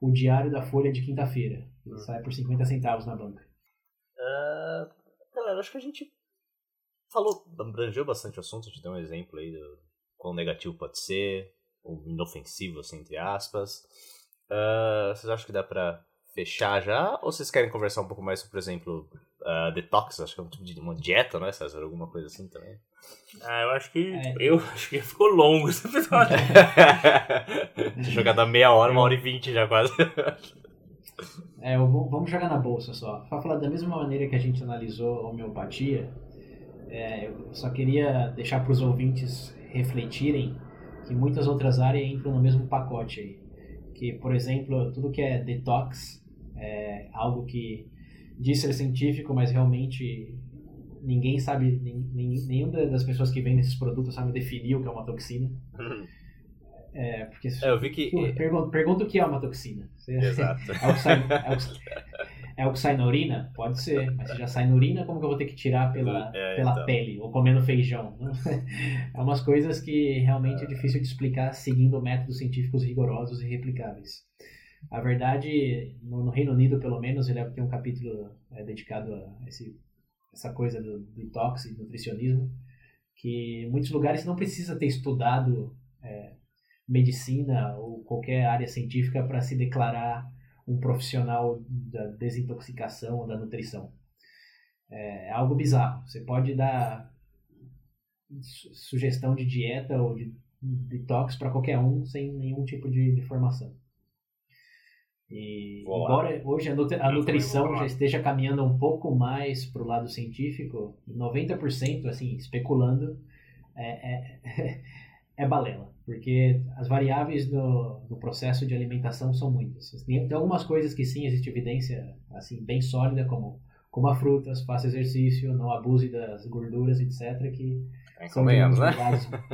o diário da Folha de quinta-feira. que Hum. Sai por 50 centavos na banca. Ah, galera, acho que a gente falou, abrangeu bastante o assunto, a gente deu um exemplo aí do quão negativo pode ser, ou inofensivo, assim, entre aspas. Ah, vocês acham que dá pra fechar já? Ou vocês querem conversar um pouco mais sobre, por exemplo, ah, detox? Acho que é um tipo de uma dieta, né, César? Alguma coisa assim também. ah, eu acho que. É. Eu acho que ficou longo esse episódio. Tinha jogado a meia hora, uma hora e vinte já quase. É, eu vou- vamos jogar na bolsa só. Pra falar da mesma maneira que a gente analisou a homeopatia, é, eu só queria deixar para os ouvintes refletirem que muitas outras áreas entram no mesmo pacote aí. Que, por exemplo, tudo que é detox é algo que diz ser científico, mas realmente ninguém sabe, nenhuma das pessoas que vendem esses produtos sabe definir o que é uma toxina. É, porque É, eu vi que. pergunta, pergunta o que é uma toxina. Você- Exato. é o, que sai, é, o, que- é o que sai na urina? Pode ser, mas se já sai na urina, como que eu vou ter que tirar pela, É, pela então. pele ou comendo feijão? É umas coisas que realmente é difícil de explicar seguindo métodos científicos rigorosos e replicáveis. A verdade, no, no Reino Unido, pelo menos, ele tem um capítulo é, dedicado a esse, essa coisa do detox e nutricionismo, que em muitos lugares não precisa ter estudado é, medicina ou qualquer área científica para se declarar um profissional da desintoxicação ou da nutrição. É algo bizarro. Você pode dar su- sugestão de dieta ou de detox para qualquer um sem nenhum tipo de, de formação. E Vou lá. embora hoje a, nutri- a nutrição já esteja caminhando um pouco mais para o lado científico, 90%, assim, especulando, é, é, é balela, porque as variáveis no, no processo de alimentação são muitas. Tem, tem algumas coisas que sim existe evidência assim bem sólida, como coma frutas, faça exercício, não abuse das gorduras, etc., que são Convenhamos, né?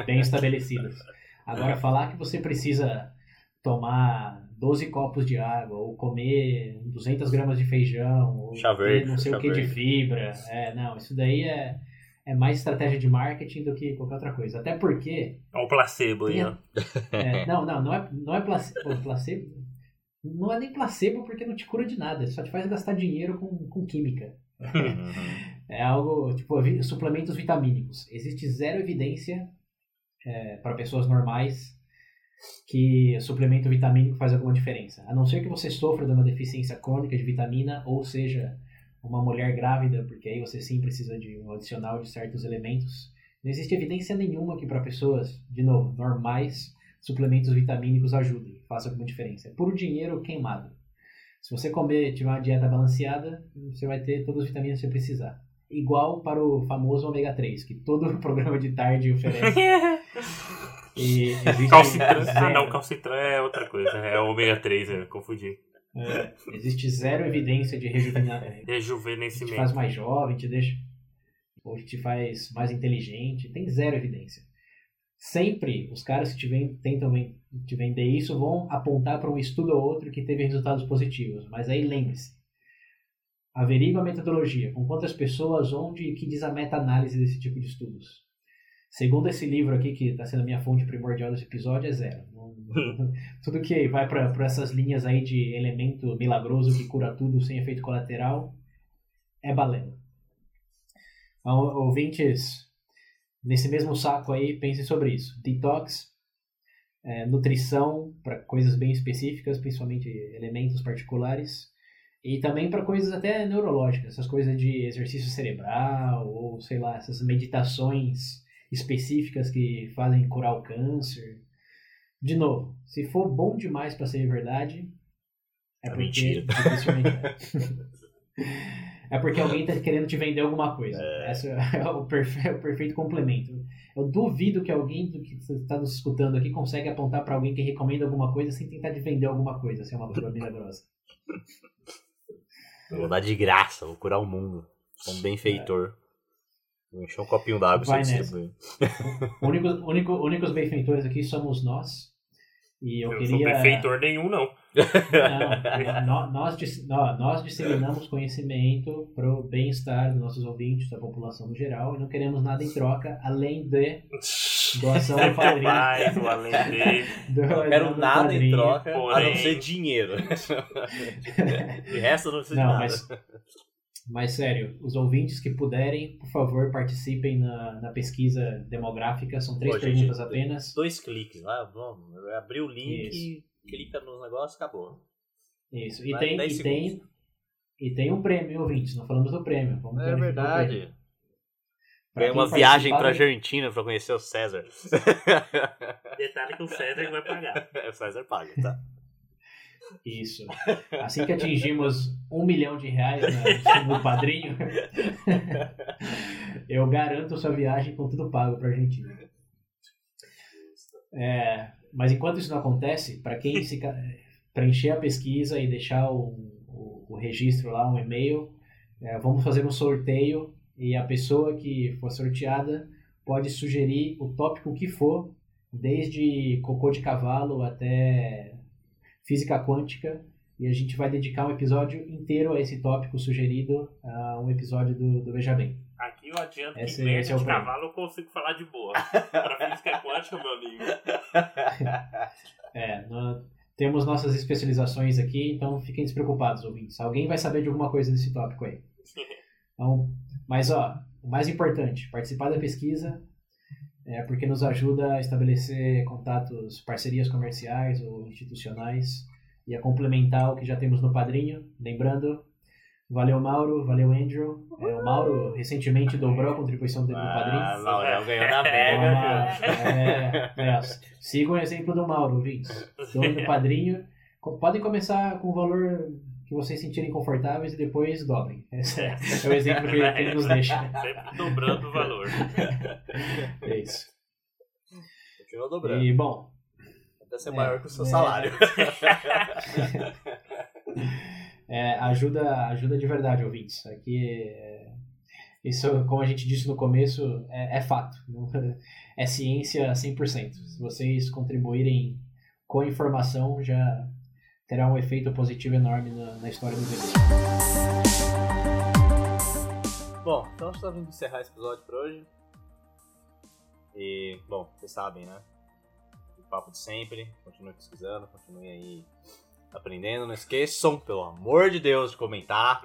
bem estabelecidas. Agora, falar que você precisa tomar 12 copos de água, ou comer 200 gramas de feijão, ou Chá ter verde, não sei o que de verde. fibra, é, não, isso daí é, é mais estratégia de marketing do que qualquer outra coisa. Até porque Olha o placebo aí, ó. é, não, não, não é, não é placebo, placebo. Não é nem placebo porque não te cura de nada, só te faz gastar dinheiro com, com química. Uhum. É algo tipo suplementos vitamínicos. Existe zero evidência para pessoas normais que suplemento vitamínico faz alguma diferença. A não ser que você sofra de uma deficiência crônica de vitamina ou seja uma mulher grávida, porque aí você sim precisa de um adicional de certos elementos. Não existe evidência nenhuma que para pessoas, de novo, normais, suplementos vitamínicos ajudem, façam alguma diferença. É puro dinheiro queimado. Se você comer, tiver uma dieta balanceada, você vai ter todas as vitaminas que você precisar. Igual para o famoso ômega 3, que todo programa de tarde oferece. E existe Calcitran. Ah, zero- não, calcitran é outra coisa. É ômega 3, eu confundi. é, existe zero evidência de rejuvenescimento. te Rejuvenescimento. faz mais jovem, te deixa. Ou te faz mais inteligente. Tem zero evidência. Sempre os caras que te ven- tentam te vender isso vão apontar para um estudo ou outro que teve resultados positivos. Mas aí lembre-se. Averigua a metodologia. Com quantas pessoas, onde e que diz a meta-análise desse tipo de estudos. Segundo esse livro aqui, que está sendo a minha fonte primordial desse episódio, é zero. Tudo que vai para essas linhas aí de elemento milagroso que cura tudo sem efeito colateral é balela. Então, ouvintes, nesse mesmo saco aí, pensem sobre isso. Detox, é, nutrição para coisas bem específicas, principalmente elementos particulares, e também para coisas até neurológicas, essas coisas de exercício cerebral, ou sei lá, essas meditações específicas que fazem curar o câncer. De novo, se for bom demais para ser verdade, é É porque mentira. é. É porque alguém tá querendo te vender alguma coisa. Esse é o, perfe- o perfeito complemento. Eu duvido que alguém que está nos escutando aqui consegue apontar para alguém que recomenda alguma coisa sem tentar te vender alguma coisa, se é uma coisa milagrosa. Vou dar de graça, vou curar o mundo. Sou um benfeitor. Vou encher um copinho d'água e Vai você nessa. distribui. Único, único, únicos benfeitores aqui somos nós. E eu, Eu, queria. sou prefeitor nenhum, não. Não, nó- nós, nós disseminamos conhecimento para o bem-estar dos nossos ouvintes, da população no geral, e não queremos nada em troca, além de doação ao padrinho. Mais o além dele. Não quero nada em troca, a não Porém- ser dinheiro. De resto, eu não preciso de Não, nada. mas, mas sério, os ouvintes que puderem, por favor, participem na, na pesquisa demográfica. São três Pô, gente, perguntas apenas. Dois cliques lá, vamos. Abrir o link, Isso. clica nos negócios, acabou. Isso. E Vai tem, 10 e, tem, e tem um prêmio, ouvintes. Não falamos do prêmio. Vamos É verdade. Ganhei uma viagem pra do- Argentina pra conhecer o César. Detalhe que o César vai pagar. o César paga, tá? Isso. Assim que atingimos um milhão de reais no padrinho, eu garanto sua viagem com tudo pago para Argentina. É, mas enquanto isso não acontece, para quem se preencher a pesquisa e deixar o, o- o registro lá, um e-mail, é, vamos fazer um sorteio e a pessoa que for sorteada pode sugerir o tópico que for, desde cocô de cavalo até física quântica, e a gente vai dedicar um episódio inteiro a esse tópico sugerido, a um episódio do, do Veja Bem. Aqui eu adianto Esse- que merda esse é o de cavalo eu consigo falar de boa. pra física quântica, meu amigo. É, nó- temos nossas especializações aqui, então fiquem despreocupados, ouvintes. Alguém vai saber de alguma coisa desse tópico aí. Então, mas ó, o mais importante, participar da pesquisa é porque nos ajuda a estabelecer contatos, parcerias comerciais ou institucionais e a complementar o que já temos no padrinho. Lembrando, valeu Mauro, valeu Andrew. É, o Mauro recentemente dobrou a contribuição dele no padrinho. Ah, Laurel ganhou na mega. é, é, sigam o exemplo do Mauro, ouvintes. Dono do padrinho. Podem começar com o valor que vocês sentirem confortáveis e depois dobrem. Esse é, é o exemplo que ele, que ele nos deixa. Sempre dobrando o valor. É isso. Continua dobrando. E, bom, Até ser É, maior que o seu é. salário. é, ajuda, ajuda de verdade, ouvintes. Aqui, é, isso, como a gente disse no começo, é, é fato. É ciência 100%. Se vocês contribuírem com a informação, já terá um efeito positivo enorme na, na história do VD. Bom, então estamos indo encerrar esse episódio por hoje. E, bom, vocês sabem, né? O papo de sempre. Continue pesquisando, continue aí aprendendo. Não esqueçam, pelo amor de Deus, de comentar.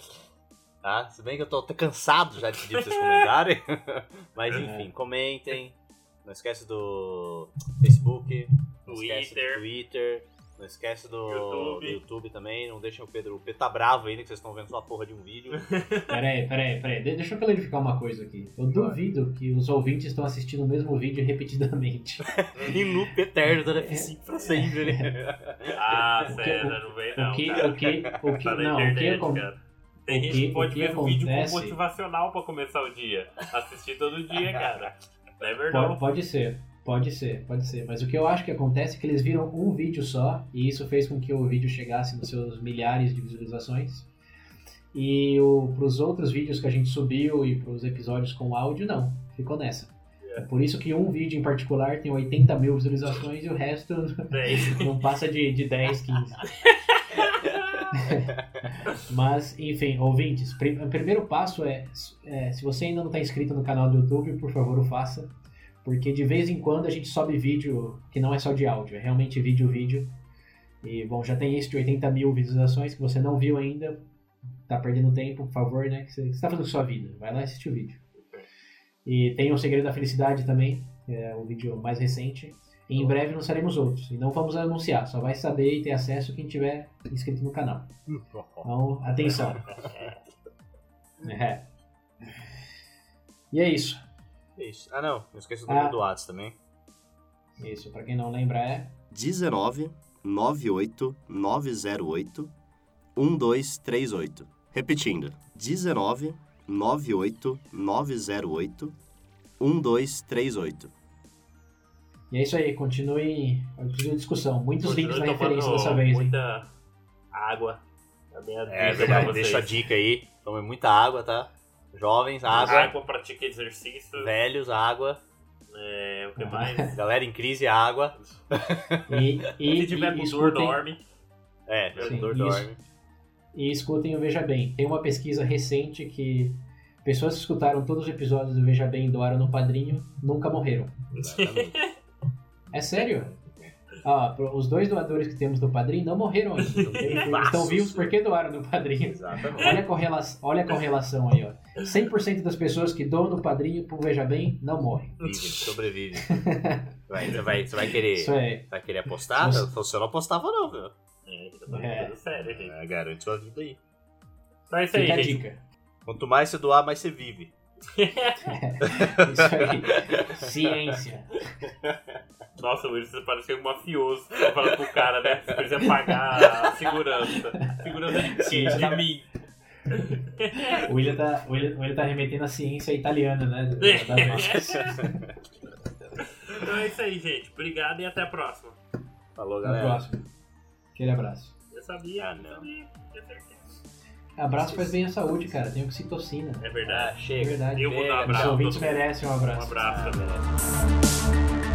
tá? Se bem que eu tô cansado já de pedir pra vocês comentarem. Mas enfim, comentem. Não esquece do Facebook, não esquece Twitter. do Twitter. Não esquece do YouTube. do YouTube também. Não deixem o Pedro. O Pedro tá bravo ainda que vocês estão vendo só a porra de um vídeo. Peraí, peraí, peraí. De- Deixa eu clarificar uma coisa aqui. Eu duvido que os ouvintes estão assistindo o mesmo vídeo repetidamente. em loop eterno da F5 pra sempre. Ah, O que- César, não vem não. o que, cara. o que, o que, Tá não, o que, internet, cara. Tem gente que- que pode que ver um vídeo acontece- motivacional pra começar o dia. Assistir todo dia, cara. Never pode, know. pode ser. Pode ser, pode ser. Mas o que eu acho que acontece é que eles viram um vídeo só, e isso fez com que o vídeo chegasse nos seus milhares de visualizações. E para os outros vídeos que a gente subiu e para os episódios com áudio, não. Ficou nessa. É por isso que um vídeo em particular tem 80 mil visualizações e o resto não passa de, de 10, 15. Mas, enfim, ouvintes, o primeiro passo é, é, se você ainda não está inscrito no canal do YouTube, por favor, o faça. Porque de vez em quando a gente sobe vídeo que não é só de áudio, é realmente vídeo, vídeo. E, bom, já tem esse de 80 mil visualizações que você não viu ainda, tá perdendo tempo, por favor, né? Que você, está fazendo sua vida. Vai lá e assiste o vídeo. E tem o Segredo da Felicidade também, que é o vídeo mais recente. E em breve lançaremos outros. E não vamos anunciar, só vai saber e ter acesso quem tiver inscrito no canal. Então, atenção. É. E é isso. Isso. Ah, não. Não esqueça do ah, do WhatsApp também. Isso, pra quem não lembra é... 19 98 908 1238. Repetindo. 19 98 908 1238. E é isso aí, continue a discussão. Muitos continue links na referência dessa vez. Muita hein? água. Também é, é verdade, deixa a dica aí. Tome muita água, tá? Jovens, água. Água, pratique exercício. Velhos, água. É, o que mais? Galera em crise, água. E, e, Se tiver com dor, dorme. É, Sim, dor, dorme. E escutem o Veja Bem. Tem uma pesquisa recente que pessoas que escutaram todos os episódios do Veja Bem e doaram no Padrinho nunca morreram. é sério? Ah, os dois doadores que temos do Padrinho não morreram ainda. Eles estão vivos porque doaram no Padrinho. Exatamente. Olha a correlação, olha a correlação aí, ó. 100% das pessoas que doam no Padrinho, pro Veja Bem, não morrem. Vive, sobrevive. Vai, você, vai, você vai querer, é. vai querer apostar? Se você não apostava não, viu? É, é. sério, gente. É, garante sua vida aí. Então é isso aí, gente. Dica. Quanto mais você doar, mais você vive. é, isso aí. Ciência. Nossa, Luiz, você parece um mafioso. Falando pro cara, né? Você precisa pagar a segurança. Segurança de quê? De mim. O William, tá, o, William, o William tá remetendo a ciência italiana, né? Então é isso aí, gente. Obrigado e até a próxima. Falou, galera. Até a próxima. Aquele abraço. Eu sabia, ah, não. Abraço faz bem à saúde, cara. Tem oxitocina. É verdade. Ah, chega. É verdade. Eu vou dar um abraço. Os ouvintes merecem um abraço. Um abraço também.